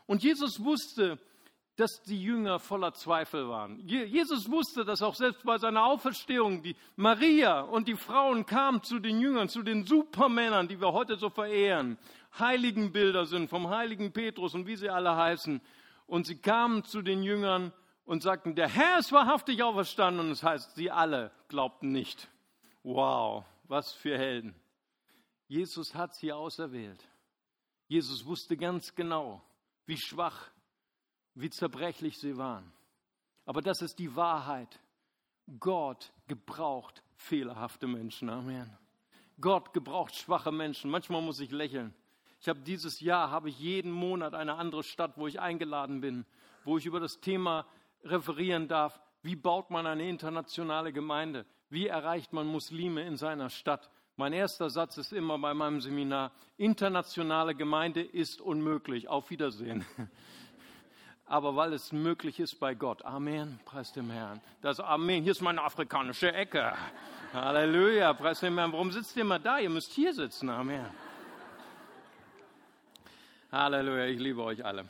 Und Jesus wusste, dass die Jünger voller Zweifel waren. Jesus wusste, dass auch selbst bei seiner Auferstehung die Maria und die Frauen kamen zu den Jüngern, zu den Supermännern, die wir heute so verehren, Heiligenbilder sind vom heiligen Petrus und wie sie alle heißen. Und sie kamen zu den Jüngern und sagten, der Herr ist wahrhaftig auferstanden. Und es das heißt, sie alle glaubten nicht. Wow, was für Helden. Jesus hat sie auserwählt. Jesus wusste ganz genau, wie schwach, wie zerbrechlich sie waren. Aber das ist die Wahrheit. Gott gebraucht fehlerhafte Menschen. Amen. Gott gebraucht schwache Menschen. Manchmal muss ich lächeln. Ich habe dieses Jahr habe ich jeden Monat eine andere Stadt, wo ich eingeladen bin, wo ich über das Thema referieren darf. Wie baut man eine internationale Gemeinde? Wie erreicht man Muslime in seiner Stadt? Mein erster Satz ist immer bei meinem Seminar, internationale Gemeinde ist unmöglich. Auf Wiedersehen. Aber weil es möglich ist bei Gott. Amen. Preis dem Herrn. Das Amen. Hier ist meine afrikanische Ecke. Halleluja. Preis dem Herrn. Warum sitzt ihr mal da? Ihr müsst hier sitzen. Amen. Halleluja. Ich liebe euch alle.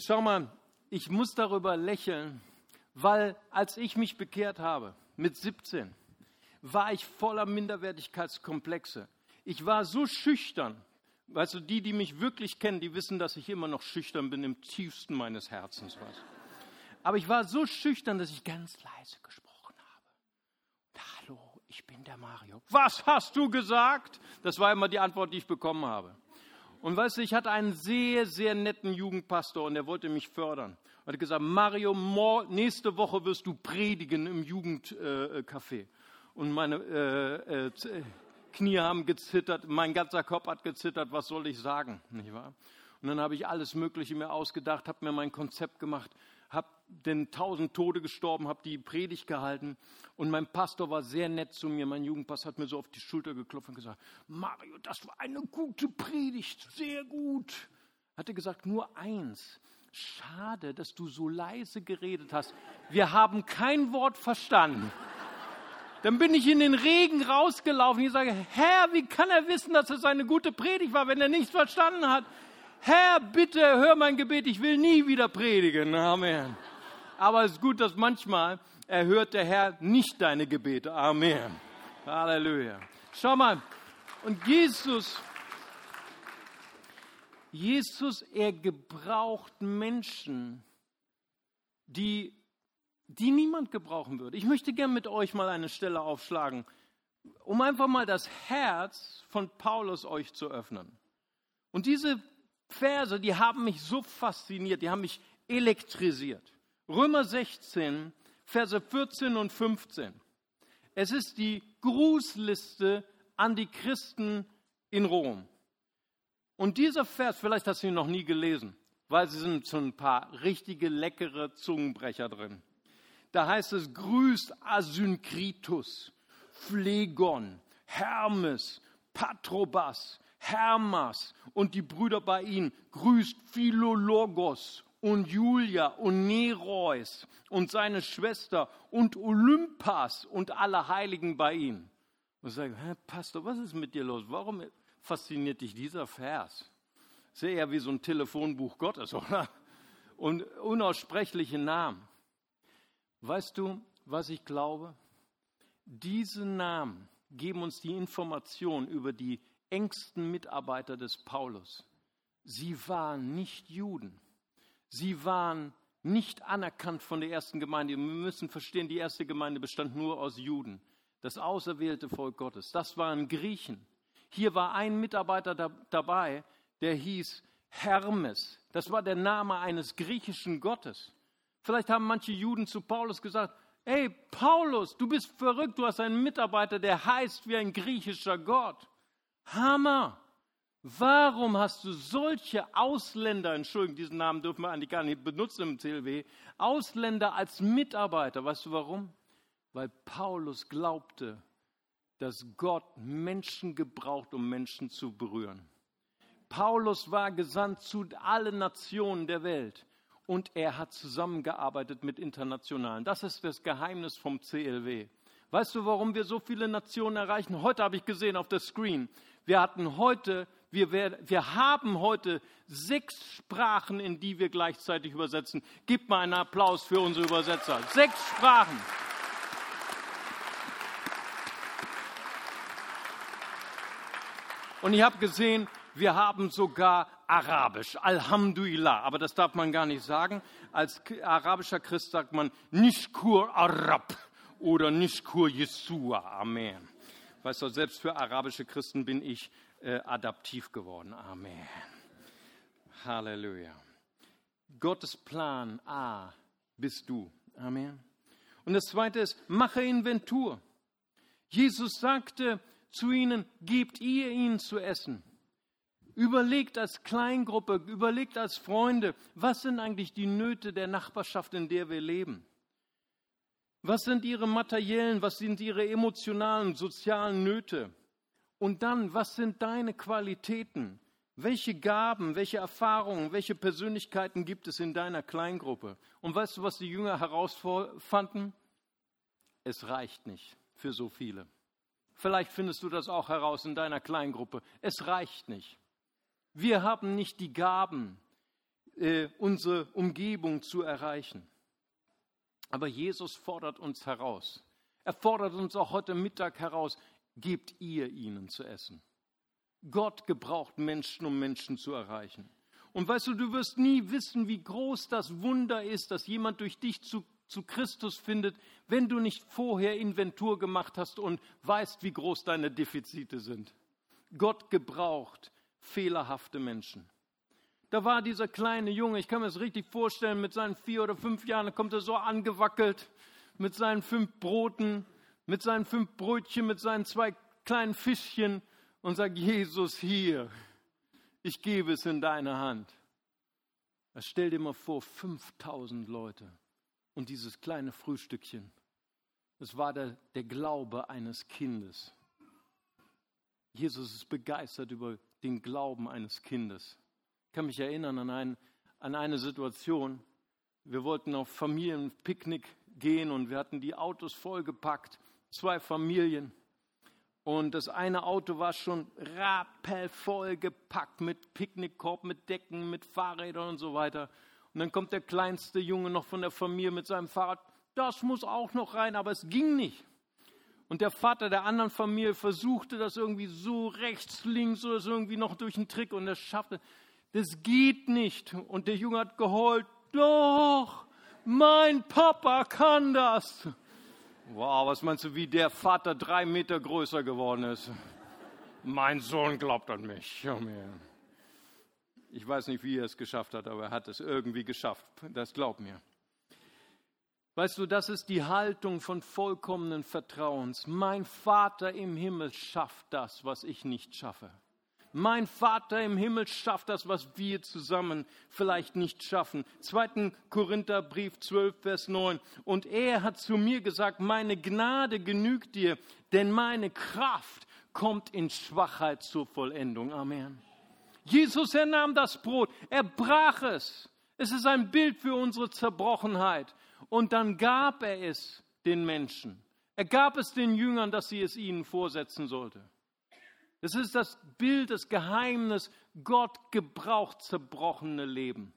Schau mal, ich muss darüber lächeln, weil als ich mich bekehrt habe, mit 17 war ich voller Minderwertigkeitskomplexe. Ich war so schüchtern. Weißt du, die, die mich wirklich kennen, die wissen, dass ich immer noch schüchtern bin im tiefsten meines Herzens. Weißt. Aber ich war so schüchtern, dass ich ganz leise gesprochen habe. Hallo, ich bin der Mario. Was hast du gesagt? Das war immer die Antwort, die ich bekommen habe. Und weißt du, ich hatte einen sehr, sehr netten Jugendpastor und der wollte mich fördern. Hat gesagt, Mario, nächste Woche wirst du predigen im Jugendcafé. Und meine äh, äh, Knie haben gezittert, mein ganzer Kopf hat gezittert, was soll ich sagen, nicht wahr? Und dann habe ich alles Mögliche mir ausgedacht, habe mir mein Konzept gemacht, habe den tausend Tode gestorben, habe die Predigt gehalten und mein Pastor war sehr nett zu mir. Mein Jugendpastor hat mir so auf die Schulter geklopft und gesagt, Mario, das war eine gute Predigt, sehr gut. Hatte gesagt, nur eins. Schade, dass du so leise geredet hast. Wir haben kein Wort verstanden. Dann bin ich in den Regen rausgelaufen. Ich sage, Herr, wie kann er wissen, dass es eine gute Predigt war, wenn er nichts verstanden hat? Herr, bitte hör mein Gebet, ich will nie wieder predigen. Amen. Aber es ist gut, dass manchmal erhört der Herr nicht deine Gebete. Amen. Halleluja. Schau mal, und Jesus, Jesus, er gebraucht Menschen, die, die niemand gebrauchen würde. Ich möchte gerne mit euch mal eine Stelle aufschlagen, um einfach mal das Herz von Paulus euch zu öffnen. Und diese Verse, die haben mich so fasziniert, die haben mich elektrisiert. Römer 16, Verse 14 und 15. Es ist die Grußliste an die Christen in Rom. Und dieser Vers, vielleicht hast du ihn noch nie gelesen, weil sie sind so ein paar richtige leckere Zungenbrecher drin. Da heißt es, grüßt Asynkritus, Phlegon, Hermes, Patrobas, Hermas und die Brüder bei ihnen, grüßt Philologos und Julia und Nereus und seine Schwester und Olympas und alle Heiligen bei ihm. Und sagen, Herr Pastor, was ist mit dir los? Warum fasziniert dich dieser Vers? Sehr eher wie so ein Telefonbuch Gottes, oder? Und unaussprechliche Namen. Weißt du, was ich glaube? Diese Namen geben uns die Information über die engsten Mitarbeiter des Paulus. Sie waren nicht Juden. Sie waren nicht anerkannt von der ersten Gemeinde. Wir müssen verstehen, die erste Gemeinde bestand nur aus Juden. Das auserwählte Volk Gottes. Das waren Griechen. Hier war ein Mitarbeiter da, dabei, der hieß Hermes. Das war der Name eines griechischen Gottes. Vielleicht haben manche Juden zu Paulus gesagt, Ey, Paulus, du bist verrückt, du hast einen Mitarbeiter, der heißt wie ein griechischer Gott. Hammer! Warum hast du solche Ausländer, Entschuldigung, diesen Namen dürfen wir eigentlich gar nicht benutzen im CLW, Ausländer als Mitarbeiter? Weißt du warum? Weil Paulus glaubte, dass Gott Menschen gebraucht, um Menschen zu berühren. Paulus war gesandt zu allen Nationen der Welt und er hat zusammengearbeitet mit Internationalen. Das ist das Geheimnis vom CLW. Weißt du, warum wir so viele Nationen erreichen? Heute habe ich gesehen auf der Screen, wir hatten heute, wir, wir haben heute sechs Sprachen, in die wir gleichzeitig übersetzen. Gib mal einen Applaus für unsere Übersetzer. Sechs Sprachen. Und ich habe gesehen, wir haben sogar Arabisch, Alhamdulillah, aber das darf man gar nicht sagen. Als arabischer Christ sagt man Nishkur Arab oder Nishkur Yeshua. Amen. Weißt du, selbst für arabische Christen bin ich äh, adaptiv geworden. Amen. Halleluja. Gottes Plan A bist du. Amen. Und das zweite ist, mache Inventur. Jesus sagte zu ihnen, gebt ihr ihnen zu essen. Überlegt als Kleingruppe, überlegt als Freunde, was sind eigentlich die Nöte der Nachbarschaft, in der wir leben? Was sind ihre materiellen, was sind ihre emotionalen, sozialen Nöte? Und dann, was sind deine Qualitäten? Welche Gaben, welche Erfahrungen, welche Persönlichkeiten gibt es in deiner Kleingruppe? Und weißt du, was die Jünger herausfanden? Es reicht nicht für so viele. Vielleicht findest du das auch heraus in deiner Kleingruppe. Es reicht nicht. Wir haben nicht die Gaben, äh, unsere Umgebung zu erreichen. Aber Jesus fordert uns heraus. Er fordert uns auch heute Mittag heraus, gebt ihr ihnen zu essen. Gott gebraucht Menschen, um Menschen zu erreichen. Und weißt du, du wirst nie wissen, wie groß das Wunder ist, dass jemand durch dich zu, zu Christus findet, wenn du nicht vorher Inventur gemacht hast und weißt, wie groß deine Defizite sind. Gott gebraucht fehlerhafte Menschen. Da war dieser kleine Junge, ich kann mir das richtig vorstellen, mit seinen vier oder fünf Jahren, da kommt er so angewackelt, mit seinen fünf Broten, mit seinen fünf Brötchen, mit seinen zwei kleinen Fischchen und sagt, Jesus, hier, ich gebe es in deine Hand. Stell dir mal vor, 5000 Leute und dieses kleine Frühstückchen. Es war der, der Glaube eines Kindes. Jesus ist begeistert über den Glauben eines Kindes. Ich kann mich erinnern an, ein, an eine Situation. Wir wollten auf Familienpicknick gehen und wir hatten die Autos vollgepackt, zwei Familien. Und das eine Auto war schon rappelvoll gepackt mit Picknickkorb, mit Decken, mit Fahrrädern und so weiter. Und dann kommt der kleinste Junge noch von der Familie mit seinem Fahrrad. Das muss auch noch rein, aber es ging nicht. Und der Vater der anderen Familie versuchte das irgendwie so rechts, links oder so irgendwie noch durch einen Trick und er schaffte. Das geht nicht. Und der Junge hat geheult. Doch, mein Papa kann das. Wow, was meinst du, wie der Vater drei Meter größer geworden ist? Mein Sohn glaubt an mich. Ich weiß nicht, wie er es geschafft hat, aber er hat es irgendwie geschafft. Das glaubt mir. Weißt du, das ist die Haltung von vollkommenen Vertrauens. Mein Vater im Himmel schafft das, was ich nicht schaffe. Mein Vater im Himmel schafft das, was wir zusammen vielleicht nicht schaffen. 2. Korintherbrief 12, Vers 9. Und er hat zu mir gesagt, meine Gnade genügt dir, denn meine Kraft kommt in Schwachheit zur Vollendung. Amen. Jesus, er nahm das Brot, er brach es. Es ist ein Bild für unsere Zerbrochenheit. Und dann gab er es den Menschen. Er gab es den Jüngern, dass sie es ihnen vorsetzen sollte. Das ist das Bild, das Geheimnis, Gott gebraucht zerbrochene Leben.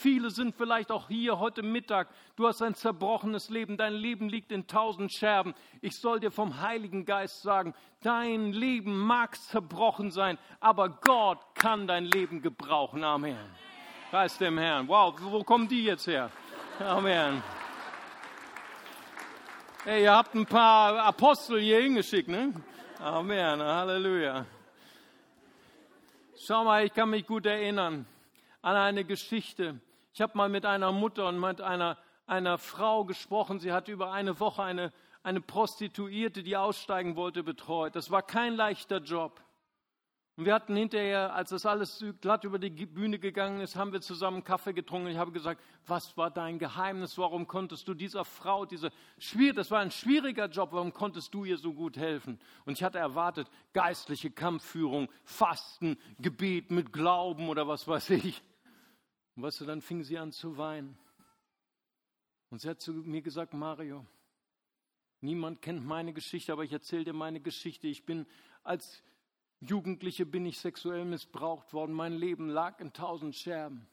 Viele sind vielleicht auch hier heute Mittag. Du hast ein zerbrochenes Leben. Dein Leben liegt in tausend Scherben. Ich soll dir vom Heiligen Geist sagen, dein Leben mag zerbrochen sein, aber Gott kann dein Leben gebrauchen. Amen. Preis dem Herrn. Wow, wo kommen die jetzt her? Amen. Hey, ihr habt ein paar Apostel hier hingeschickt, ne? Amen. Halleluja. Schau mal, ich kann mich gut erinnern an eine Geschichte. Ich habe mal mit einer Mutter und mit einer, einer Frau gesprochen. Sie hatte über eine Woche eine, eine Prostituierte, die aussteigen wollte, betreut. Das war kein leichter Job. Und wir hatten hinterher, als das alles glatt über die Bühne gegangen ist, haben wir zusammen Kaffee getrunken. Ich habe gesagt, was war dein Geheimnis? Warum konntest du dieser Frau, diese schwierig, das war ein schwieriger Job, warum konntest du ihr so gut helfen? Und ich hatte erwartet, geistliche Kampfführung, Fasten, Gebet mit Glauben oder was weiß ich. Und weißt du, dann fing sie an zu weinen. Und sie hat zu mir gesagt, Mario, niemand kennt meine Geschichte, aber ich erzähle dir meine Geschichte. Ich bin als Jugendliche bin ich sexuell missbraucht worden. Mein Leben lag in tausend Scherben.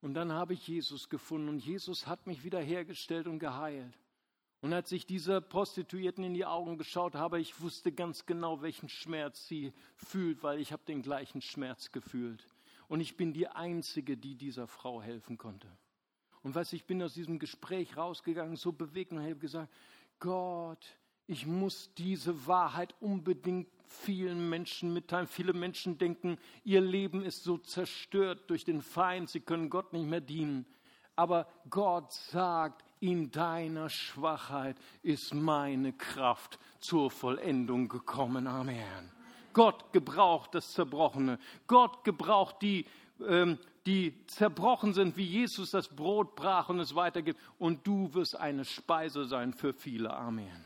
Und dann habe ich Jesus gefunden und Jesus hat mich wiederhergestellt und geheilt. Und als ich dieser Prostituierten in die Augen geschaut habe, ich wusste ganz genau, welchen Schmerz sie fühlt, weil ich habe den gleichen Schmerz gefühlt. Und ich bin die Einzige, die dieser Frau helfen konnte. Und weißt ich bin aus diesem Gespräch rausgegangen, so bewegt und habe gesagt, Gott, ich muss diese Wahrheit unbedingt vielen Menschen mitteilen. Viele Menschen denken, ihr Leben ist so zerstört durch den Feind, sie können Gott nicht mehr dienen. Aber Gott sagt, in deiner Schwachheit ist meine Kraft zur Vollendung gekommen. Amen. Gott gebraucht das Zerbrochene. Gott gebraucht die, ähm, die zerbrochen sind, wie Jesus das Brot brach und es weitergibt. Und du wirst eine Speise sein für viele. Amen.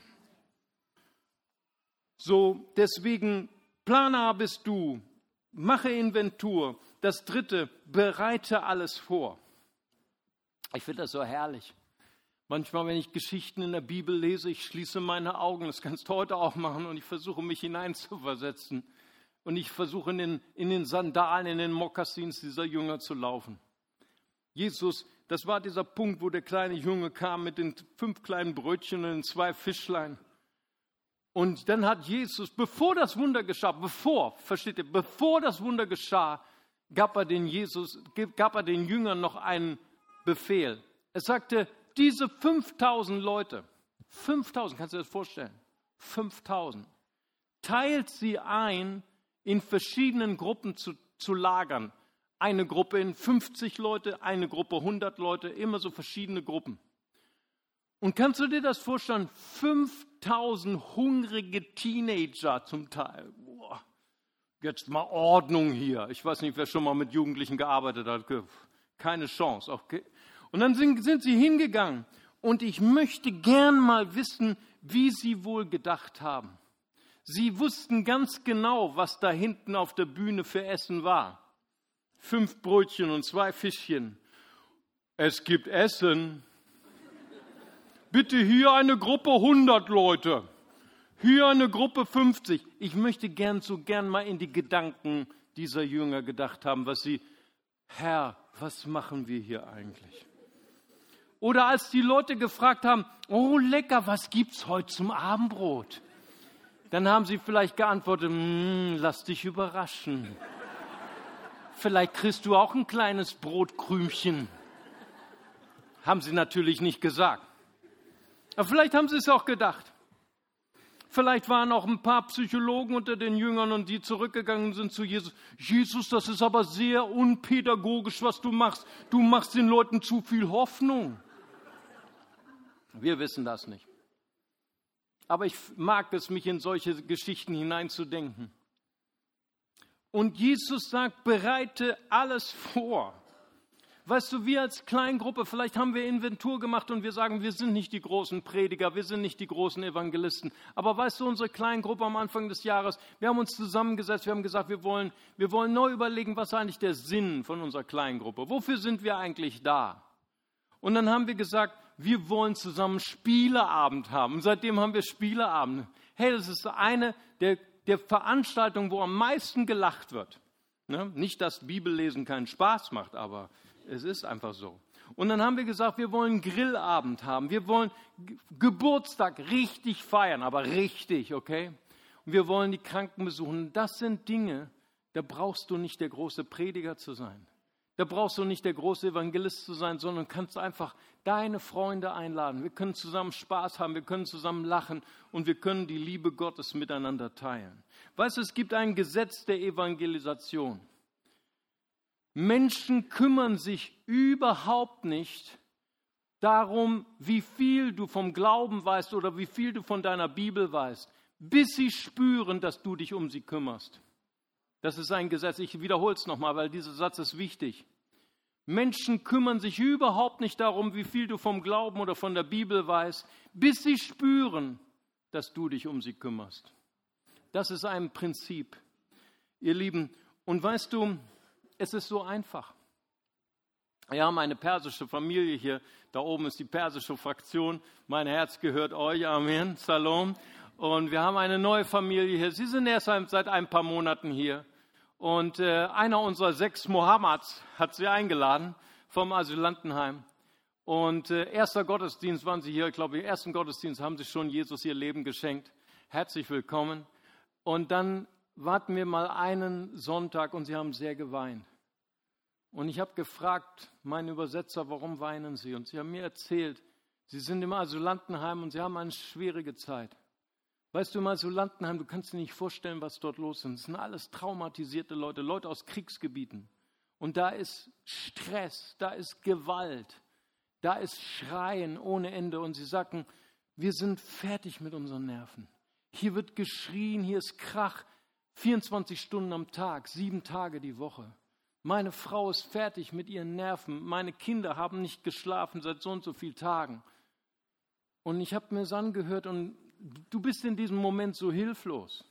So, deswegen, Planer bist du, mache Inventur. Das dritte, bereite alles vor. Ich finde das so herrlich. Manchmal, wenn ich Geschichten in der Bibel lese, ich schließe meine Augen, das kannst du heute auch machen, und ich versuche mich hineinzuversetzen. Und ich versuche in den, in den Sandalen, in den Mokassins dieser Jünger zu laufen. Jesus, das war dieser Punkt, wo der kleine Junge kam mit den fünf kleinen Brötchen und den zwei Fischlein. Und dann hat Jesus, bevor das Wunder geschah, bevor, versteht ihr, bevor das Wunder geschah, gab er den Jesus, gab er den Jüngern noch einen Befehl. Er sagte, diese 5000 Leute, 5000, kannst du dir das vorstellen? 5000. Teilt sie ein, in verschiedenen Gruppen zu, zu lagern. Eine Gruppe in 50 Leute, eine Gruppe 100 Leute, immer so verschiedene Gruppen. Und kannst du dir das vorstellen? 5000 hungrige Teenager zum Teil. Boah. Jetzt mal Ordnung hier. Ich weiß nicht, wer schon mal mit Jugendlichen gearbeitet hat. Keine Chance. Okay. Und dann sind, sind sie hingegangen. Und ich möchte gern mal wissen, wie sie wohl gedacht haben. Sie wussten ganz genau, was da hinten auf der Bühne für Essen war. Fünf Brötchen und zwei Fischchen. Es gibt Essen bitte hier eine Gruppe 100 Leute. Hier eine Gruppe 50. Ich möchte gern so gern mal in die Gedanken dieser Jünger gedacht haben, was sie, Herr, was machen wir hier eigentlich? Oder als die Leute gefragt haben, oh lecker, was gibt's heute zum Abendbrot? Dann haben sie vielleicht geantwortet, hm, lass dich überraschen. Vielleicht kriegst du auch ein kleines Brotkrümchen. Haben sie natürlich nicht gesagt. Aber vielleicht haben sie es auch gedacht. Vielleicht waren auch ein paar Psychologen unter den Jüngern und die zurückgegangen sind zu Jesus. Jesus, das ist aber sehr unpädagogisch, was du machst. Du machst den Leuten zu viel Hoffnung. Wir wissen das nicht. Aber ich mag es, mich in solche Geschichten hineinzudenken. Und Jesus sagt, bereite alles vor. Weißt du, wir als Kleingruppe, vielleicht haben wir Inventur gemacht und wir sagen, wir sind nicht die großen Prediger, wir sind nicht die großen Evangelisten. Aber weißt du, unsere Kleingruppe am Anfang des Jahres, wir haben uns zusammengesetzt, wir haben gesagt, wir wollen, wir wollen neu überlegen, was eigentlich der Sinn von unserer Kleingruppe? Wofür sind wir eigentlich da? Und dann haben wir gesagt, wir wollen zusammen Spieleabend haben. Und seitdem haben wir Spieleabend. Hey, das ist eine der, der Veranstaltungen, wo am meisten gelacht wird. Ne? Nicht, dass Bibellesen keinen Spaß macht, aber es ist einfach so. Und dann haben wir gesagt, wir wollen Grillabend haben. Wir wollen Geburtstag richtig feiern, aber richtig, okay? Und wir wollen die Kranken besuchen. Das sind Dinge, da brauchst du nicht der große Prediger zu sein. Da brauchst du nicht der große Evangelist zu sein, sondern kannst einfach deine Freunde einladen. Wir können zusammen Spaß haben, wir können zusammen lachen und wir können die Liebe Gottes miteinander teilen. Weißt du, es gibt ein Gesetz der Evangelisation. Menschen kümmern sich überhaupt nicht darum, wie viel du vom Glauben weißt oder wie viel du von deiner Bibel weißt, bis sie spüren, dass du dich um sie kümmerst. Das ist ein Gesetz. Ich wiederhole es nochmal, weil dieser Satz ist wichtig. Menschen kümmern sich überhaupt nicht darum, wie viel du vom Glauben oder von der Bibel weißt, bis sie spüren, dass du dich um sie kümmerst. Das ist ein Prinzip, ihr Lieben. Und weißt du, es ist so einfach. Wir haben eine persische Familie hier. Da oben ist die persische Fraktion. Mein Herz gehört euch. Amen. Salom. Und wir haben eine neue Familie hier. Sie sind erst seit ein paar Monaten hier. Und äh, einer unserer sechs Mohammeds hat sie eingeladen vom Asylantenheim. Und äh, erster Gottesdienst waren sie hier, ich glaube, im ersten Gottesdienst haben sie schon Jesus ihr Leben geschenkt. Herzlich willkommen. Und dann warten wir mal einen Sonntag und sie haben sehr geweint. Und ich habe gefragt, meinen Übersetzer, warum weinen Sie? Und sie haben mir erzählt, sie sind im Asylantenheim und sie haben eine schwierige Zeit. Weißt du, im Asylantenheim, du kannst dir nicht vorstellen, was dort los ist. Es sind alles traumatisierte Leute, Leute aus Kriegsgebieten. Und da ist Stress, da ist Gewalt, da ist Schreien ohne Ende. Und sie sagten, wir sind fertig mit unseren Nerven. Hier wird geschrien, hier ist Krach, 24 Stunden am Tag, sieben Tage die Woche. Meine Frau ist fertig mit ihren Nerven. Meine Kinder haben nicht geschlafen seit so und so vielen Tagen. Und ich habe mir das angehört und du bist in diesem Moment so hilflos.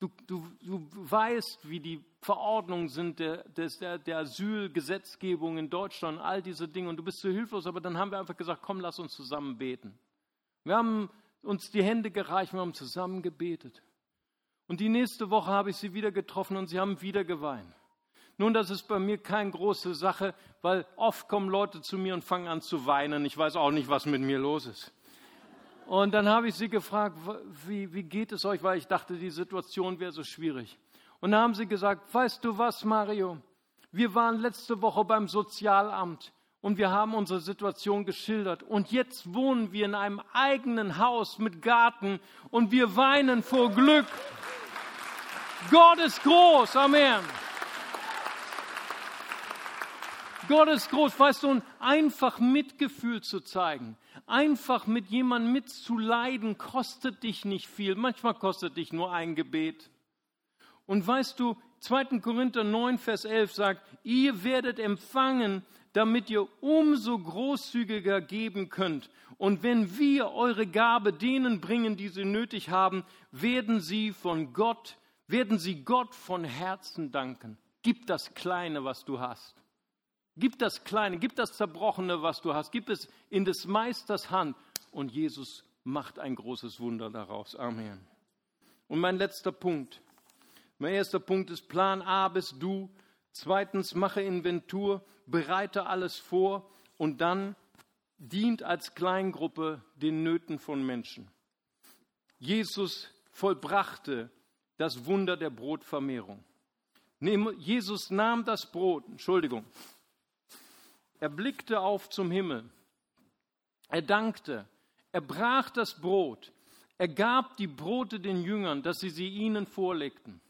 Du, du, du weißt, wie die Verordnungen sind der, der, der Asylgesetzgebung in Deutschland, all diese Dinge und du bist so hilflos, aber dann haben wir einfach gesagt, komm, lass uns zusammen beten. Wir haben uns die Hände gereicht, wir haben zusammen gebetet. Und die nächste Woche habe ich sie wieder getroffen und sie haben wieder geweint. Nun, das ist bei mir keine große Sache, weil oft kommen Leute zu mir und fangen an zu weinen. Ich weiß auch nicht, was mit mir los ist. Und dann habe ich sie gefragt, wie, wie geht es euch, weil ich dachte, die Situation wäre so schwierig. Und dann haben sie gesagt, weißt du was, Mario? Wir waren letzte Woche beim Sozialamt und wir haben unsere Situation geschildert. Und jetzt wohnen wir in einem eigenen Haus mit Garten und wir weinen vor Glück. Gott ist groß. Amen. Gott ist groß, weißt du, und einfach Mitgefühl zu zeigen, einfach mit jemandem mitzuleiden, kostet dich nicht viel. Manchmal kostet dich nur ein Gebet. Und weißt du, 2. Korinther 9, Vers 11 sagt, ihr werdet empfangen, damit ihr umso großzügiger geben könnt. Und wenn wir eure Gabe denen bringen, die sie nötig haben, werden sie von Gott, werden sie Gott von Herzen danken. Gib das Kleine, was du hast. Gib das Kleine, gib das Zerbrochene, was du hast, gib es in des Meisters Hand und Jesus macht ein großes Wunder daraus. Amen. Und mein letzter Punkt. Mein erster Punkt ist Plan A bist du. Zweitens, mache Inventur, bereite alles vor und dann dient als Kleingruppe den Nöten von Menschen. Jesus vollbrachte das Wunder der Brotvermehrung. Jesus nahm das Brot, Entschuldigung, er blickte auf zum Himmel, er dankte, er brach das Brot, er gab die Brote den Jüngern, dass sie sie ihnen vorlegten.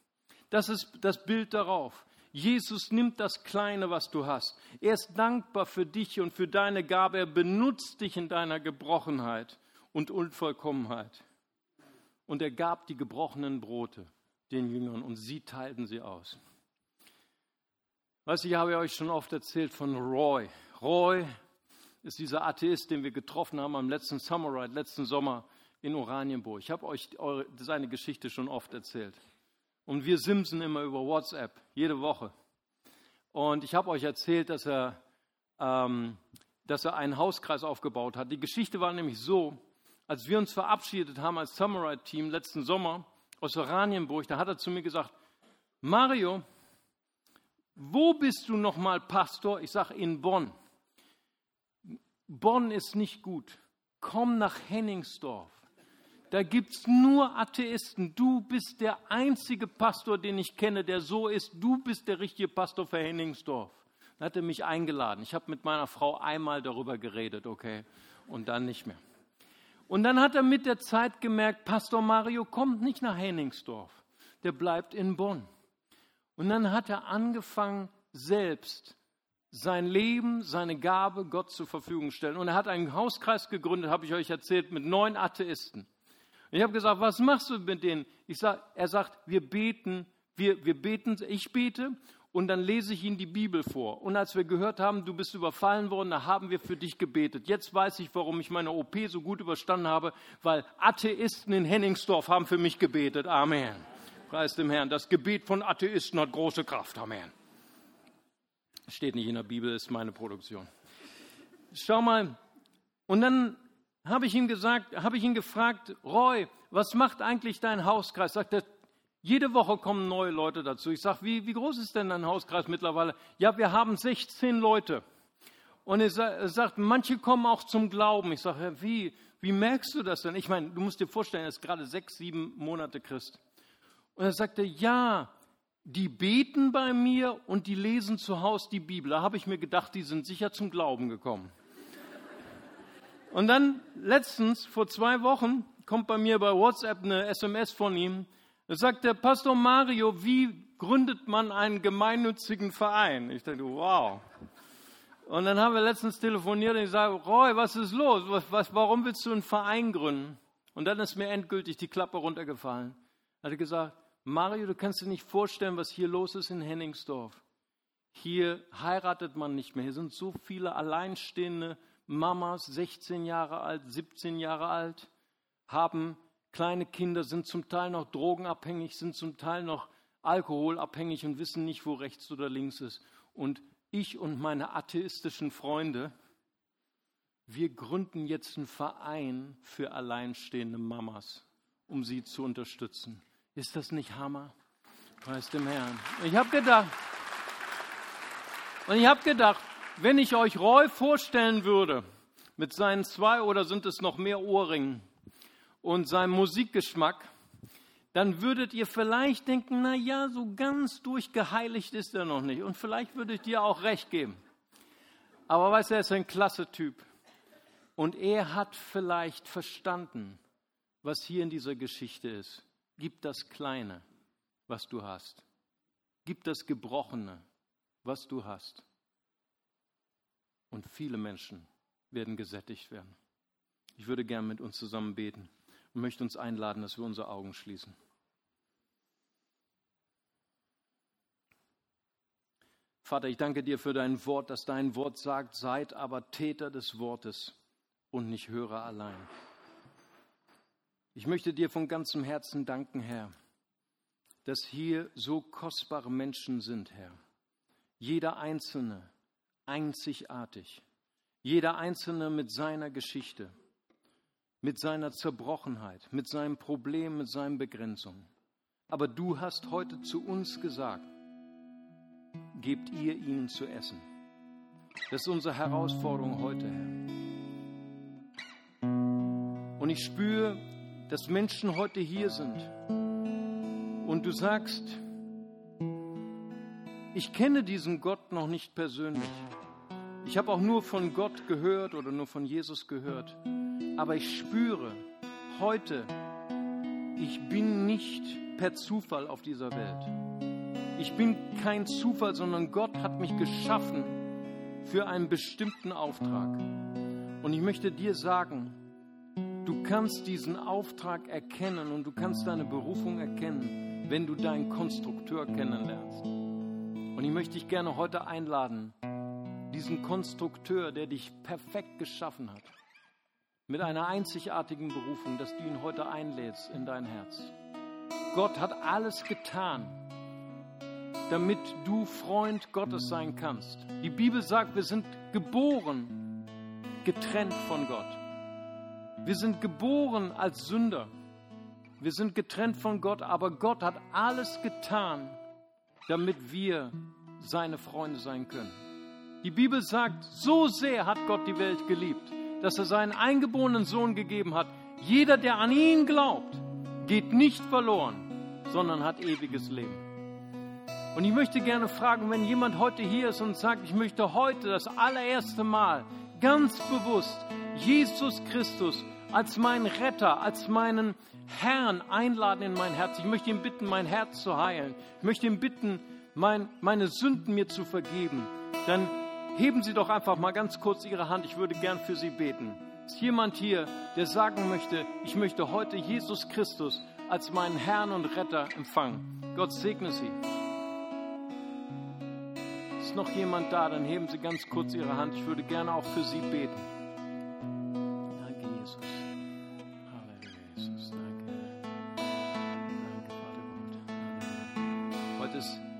Das ist das Bild darauf. Jesus nimmt das Kleine, was du hast. Er ist dankbar für dich und für deine Gabe. Er benutzt dich in deiner Gebrochenheit und Unvollkommenheit. Und er gab die gebrochenen Brote den Jüngern und sie teilten sie aus. Weißt du, ich habe euch schon oft erzählt von Roy. Roy ist dieser Atheist, den wir getroffen haben am letzten Summer Ride, letzten Sommer in Oranienburg. Ich habe euch eure, seine Geschichte schon oft erzählt. Und wir simsen immer über WhatsApp, jede Woche. Und ich habe euch erzählt, dass er, ähm, dass er einen Hauskreis aufgebaut hat. Die Geschichte war nämlich so, als wir uns verabschiedet haben als Samurai-Team letzten Sommer aus Oranienburg, da hat er zu mir gesagt, Mario, wo bist du nochmal Pastor? Ich sage in Bonn. Bonn ist nicht gut. Komm nach Henningsdorf. Da gibt es nur Atheisten. Du bist der einzige Pastor, den ich kenne, der so ist. Du bist der richtige Pastor für Henningsdorf. Dann hat er mich eingeladen. Ich habe mit meiner Frau einmal darüber geredet, okay, und dann nicht mehr. Und dann hat er mit der Zeit gemerkt, Pastor Mario kommt nicht nach Henningsdorf, der bleibt in Bonn. Und dann hat er angefangen, selbst sein Leben, seine Gabe Gott zur Verfügung stellen. Und er hat einen Hauskreis gegründet, habe ich euch erzählt, mit neun Atheisten. Ich habe gesagt, was machst du mit denen? Ich sag, er sagt, wir beten, wir, wir beten, ich bete und dann lese ich ihnen die Bibel vor. Und als wir gehört haben, du bist überfallen worden, da haben wir für dich gebetet. Jetzt weiß ich, warum ich meine OP so gut überstanden habe, weil Atheisten in Henningsdorf haben für mich gebetet. Amen. Preis dem Herrn. Das Gebet von Atheisten hat große Kraft. Amen. Steht nicht in der Bibel, ist meine Produktion. Schau mal. Und dann habe ich ihm gesagt, habe ich ihn gefragt, Roy, was macht eigentlich dein Hauskreis? Sagt er, jede Woche kommen neue Leute dazu. Ich sage, wie, wie groß ist denn dein Hauskreis mittlerweile? Ja, wir haben 16 Leute. Und er sagt, manche kommen auch zum Glauben. Ich sage, wie, wie merkst du das denn? Ich meine, du musst dir vorstellen, er ist gerade sechs, sieben Monate Christ. Und er sagte, ja, die beten bei mir und die lesen zu Hause die Bibel. Da habe ich mir gedacht, die sind sicher zum Glauben gekommen. Und dann letztens, vor zwei Wochen, kommt bei mir bei WhatsApp eine SMS von ihm. Da sagt der Pastor Mario, wie gründet man einen gemeinnützigen Verein? Ich dachte, wow. Und dann haben wir letztens telefoniert und ich sage, Roy, was ist los? Was, was, warum willst du einen Verein gründen? Und dann ist mir endgültig die Klappe runtergefallen. Er hat gesagt, Mario, du kannst dir nicht vorstellen, was hier los ist in Henningsdorf. Hier heiratet man nicht mehr. Hier sind so viele alleinstehende Mamas, 16 Jahre alt, 17 Jahre alt, haben kleine Kinder, sind zum Teil noch drogenabhängig, sind zum Teil noch alkoholabhängig und wissen nicht, wo rechts oder links ist. Und ich und meine atheistischen Freunde, wir gründen jetzt einen Verein für alleinstehende Mamas, um sie zu unterstützen. Ist das nicht Hammer? Preis dem Herrn. Ich habe gedacht, und ich habe gedacht, wenn ich euch Roy vorstellen würde, mit seinen zwei oder sind es noch mehr Ohrringen und seinem Musikgeschmack, dann würdet ihr vielleicht denken, na ja, so ganz durchgeheiligt ist er noch nicht. Und vielleicht würdet ihr auch recht geben. Aber weißt du, er ist ein klasse Typ. Und er hat vielleicht verstanden, was hier in dieser Geschichte ist. Gib das Kleine, was du hast. Gib das Gebrochene, was du hast und viele Menschen werden gesättigt werden. Ich würde gern mit uns zusammen beten und möchte uns einladen, dass wir unsere Augen schließen. Vater, ich danke dir für dein Wort, dass dein Wort sagt, seid aber Täter des Wortes und nicht Hörer allein. Ich möchte dir von ganzem Herzen danken, Herr, dass hier so kostbare Menschen sind, Herr. Jeder Einzelne, einzigartig. Jeder Einzelne mit seiner Geschichte, mit seiner Zerbrochenheit, mit seinem Problem, mit seinen Begrenzungen. Aber du hast heute zu uns gesagt, gebt ihr ihnen zu essen. Das ist unsere Herausforderung heute, Herr. Und ich spüre, dass Menschen heute hier sind und du sagst, ich kenne diesen Gott noch nicht persönlich. Ich habe auch nur von Gott gehört oder nur von Jesus gehört. Aber ich spüre heute, ich bin nicht per Zufall auf dieser Welt. Ich bin kein Zufall, sondern Gott hat mich geschaffen für einen bestimmten Auftrag. Und ich möchte dir sagen, du kannst diesen Auftrag erkennen und du kannst deine Berufung erkennen, wenn du deinen Konstrukteur kennenlernst. Und ich möchte dich gerne heute einladen, diesen Konstrukteur, der dich perfekt geschaffen hat, mit einer einzigartigen Berufung, dass du ihn heute einlädst in dein Herz. Gott hat alles getan, damit du Freund Gottes sein kannst. Die Bibel sagt, wir sind geboren, getrennt von Gott. Wir sind geboren als Sünder. Wir sind getrennt von Gott, aber Gott hat alles getan, damit wir seine Freunde sein können. Die Bibel sagt, so sehr hat Gott die Welt geliebt, dass er seinen eingeborenen Sohn gegeben hat. Jeder, der an ihn glaubt, geht nicht verloren, sondern hat ewiges Leben. Und ich möchte gerne fragen, wenn jemand heute hier ist und sagt, ich möchte heute das allererste Mal ganz bewusst Jesus Christus als meinen Retter, als meinen Herrn einladen in mein Herz. Ich möchte ihn bitten, mein Herz zu heilen. Ich möchte ihn bitten, mein, meine Sünden mir zu vergeben. Dann heben Sie doch einfach mal ganz kurz Ihre Hand. Ich würde gern für Sie beten. Ist jemand hier, der sagen möchte, ich möchte heute Jesus Christus als meinen Herrn und Retter empfangen? Gott segne Sie. Ist noch jemand da? Dann heben Sie ganz kurz Ihre Hand. Ich würde gerne auch für Sie beten.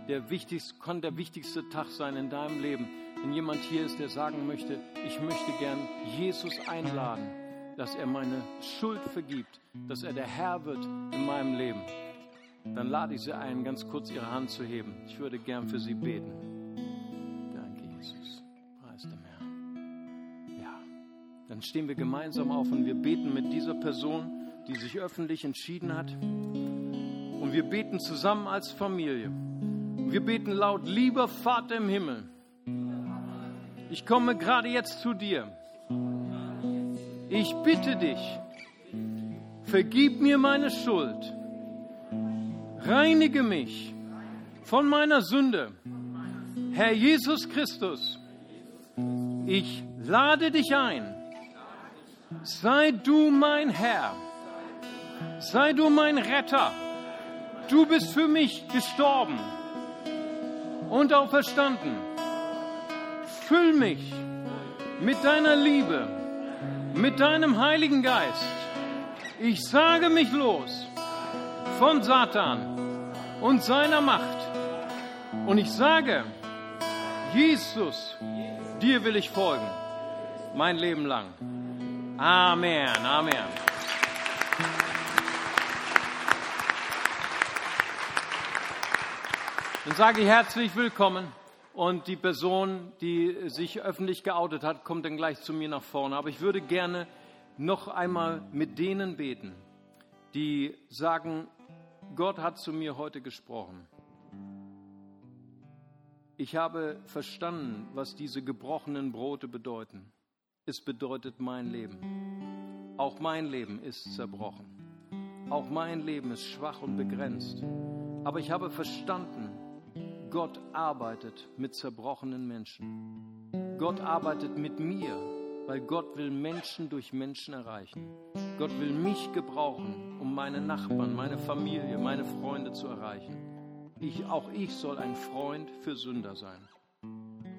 Der wichtigste, kann der wichtigste Tag sein in deinem Leben. Wenn jemand hier ist, der sagen möchte, ich möchte gern Jesus einladen, dass er meine Schuld vergibt, dass er der Herr wird in meinem Leben, dann lade ich Sie ein, ganz kurz Ihre Hand zu heben. Ich würde gern für Sie beten. Danke, Jesus. Preis dem Herrn. Ja, dann stehen wir gemeinsam auf und wir beten mit dieser Person, die sich öffentlich entschieden hat. Und wir beten zusammen als Familie. Wir beten laut, lieber Vater im Himmel, ich komme gerade jetzt zu dir. Ich bitte dich, vergib mir meine Schuld, reinige mich von meiner Sünde. Herr Jesus Christus, ich lade dich ein. Sei du mein Herr. Sei du mein Retter. Du bist für mich gestorben und auferstanden. Füll mich mit deiner Liebe, mit deinem Heiligen Geist. Ich sage mich los von Satan und seiner Macht. Und ich sage, Jesus, dir will ich folgen, mein Leben lang. Amen, Amen. Dann sage ich herzlich willkommen. Und die Person, die sich öffentlich geoutet hat, kommt dann gleich zu mir nach vorne. Aber ich würde gerne noch einmal mit denen beten, die sagen, Gott hat zu mir heute gesprochen. Ich habe verstanden, was diese gebrochenen Brote bedeuten. Es bedeutet mein Leben. Auch mein Leben ist zerbrochen. Auch mein Leben ist schwach und begrenzt. Aber ich habe verstanden, Gott arbeitet mit zerbrochenen Menschen. Gott arbeitet mit mir, weil Gott will Menschen durch Menschen erreichen. Gott will mich gebrauchen, um meine Nachbarn, meine Familie, meine Freunde zu erreichen. Ich, auch ich soll ein Freund für Sünder sein.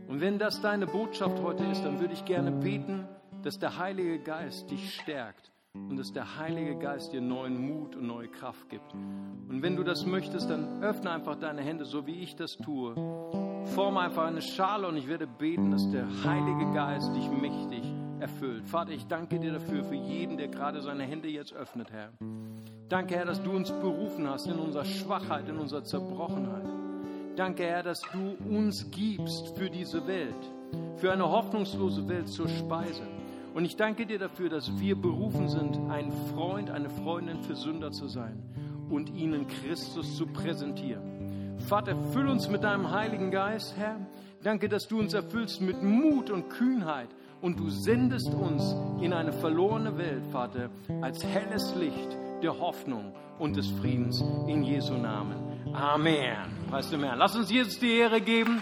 Und wenn das deine Botschaft heute ist, dann würde ich gerne beten, dass der Heilige Geist dich stärkt und dass der Heilige Geist dir neuen Mut und neue Kraft gibt. Und wenn du das möchtest, dann öffne einfach deine Hände, so wie ich das tue. Forme einfach eine Schale und ich werde beten, dass der Heilige Geist dich mächtig erfüllt. Vater, ich danke dir dafür, für jeden, der gerade seine Hände jetzt öffnet, Herr. Danke, Herr, dass du uns berufen hast in unserer Schwachheit, in unserer Zerbrochenheit. Danke, Herr, dass du uns gibst für diese Welt, für eine hoffnungslose Welt zur Speise. Und ich danke dir dafür, dass wir berufen sind, ein Freund, eine Freundin für Sünder zu sein und ihnen Christus zu präsentieren. Vater, füll uns mit deinem Heiligen Geist, Herr. Danke, dass du uns erfüllst mit Mut und Kühnheit und du sendest uns in eine verlorene Welt, Vater, als helles Licht der Hoffnung und des Friedens in Jesu Namen. Amen. Weißt du mehr? Lass uns Jesus die Ehre geben.